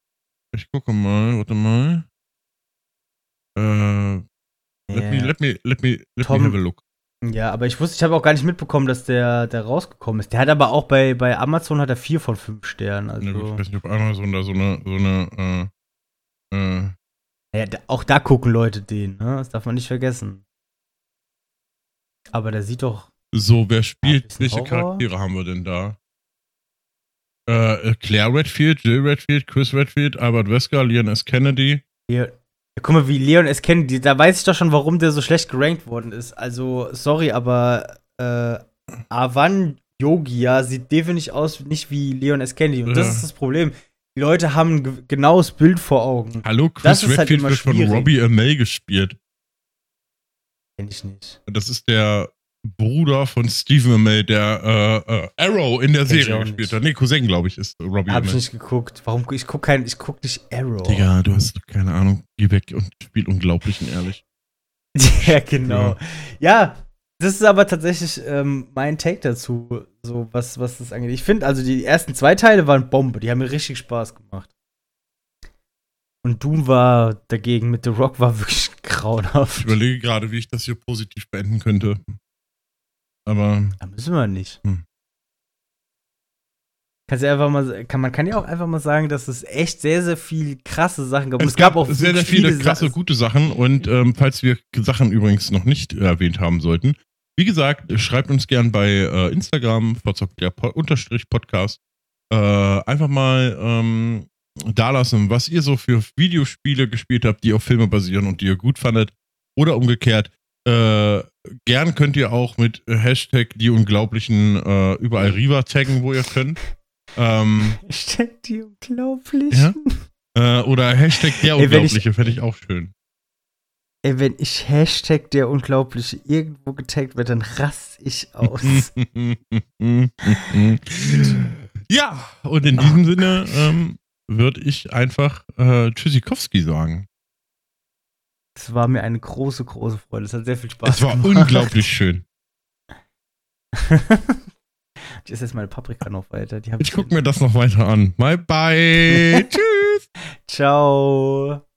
ich gucke mal, warte mal. Äh, let me, Ja. let me, let me, let Tom- me have a look. Ja, aber ich wusste, ich habe auch gar nicht mitbekommen, dass der, der rausgekommen ist. Der hat aber auch bei, bei Amazon hat er vier von fünf Sternen. Also. Ja, gut, ich weiß nicht, ob Amazon da so eine, so eine, äh, äh, Ja, da, auch da gucken Leute den, ne? Das darf man nicht vergessen. Aber der sieht doch. so, wer spielt, welche Horror. Charaktere haben wir denn da? Äh, Claire Redfield, Jill Redfield, Chris Redfield, Albert Wesker, Leon S. Kennedy. Ja, guck mal, wie Leon es kennt. Die, da weiß ich doch schon, warum der so schlecht gerankt worden ist. Also, sorry, aber äh, Avan Yogia sieht definitiv aus, nicht wie Leon S. Kennedy. Und das Ja. ist das Problem. Die Leute haben ein ge- genaues Bild vor Augen. Hallo, Chris Das halt Redfield immer wird von schwierig. Robbie Amell gespielt. Kenn ich nicht. Das ist der Bruder von Stephen Amell, der äh, äh, Arrow in der Kenn ich Serie gespielt hat. Nee, Cousin, glaube ich, ist Robbie Hab ich nicht geguckt. Warum? Ich guck kein, ich guck nicht Arrow. Digga, du hast keine Ahnung. Geh weg und spiel unglaublich und ehrlich. ja, genau. Ja, das ist aber tatsächlich ähm, mein Take dazu, so was, was das angeht. Ich finde, also die ersten zwei Teile waren Bombe, die haben mir richtig Spaß gemacht. Und Doom war dagegen mit The Rock war wirklich Ich grauenhaft. überlege gerade, wie ich das hier positiv beenden könnte. Aber Da müssen wir nicht. Hm. Kannst du einfach mal, kann, man kann ja auch einfach mal sagen, dass es echt sehr, sehr viel krasse Sachen gab. Und es, gab, auch sehr, sehr viele Sa- krasse, gute Sachen. Und ähm, falls wir Sachen übrigens noch nicht erwähnt haben sollten, wie gesagt, schreibt uns gern bei äh, Instagram, Podcast, äh, einfach mal ähm, da lassen, was ihr so für Videospiele gespielt habt, die auf Filme basieren und die ihr gut fandet. Oder umgekehrt. Äh, gern könnt ihr auch mit Hashtag die Unglaublichen äh, überall Riva taggen, wo ihr könnt. Ähm, Steck die unglaublich. Ja? äh, oder Hashtag der Ey, Unglaubliche, fände ich auch schön. Ey, wenn ich Hashtag der Unglaubliche irgendwo getaggt werde, dann raste ich aus. ja, und in diesem Sinne ähm, würde ich einfach äh, Tschüssikowski sagen. Es war mir eine große, große Freude. Es hat sehr viel Spaß Es war gemacht. unglaublich schön. ich esse jetzt meine Paprika noch weiter. Ich gucke mir das noch weiter an. Bye bye. Tschüss. Ciao.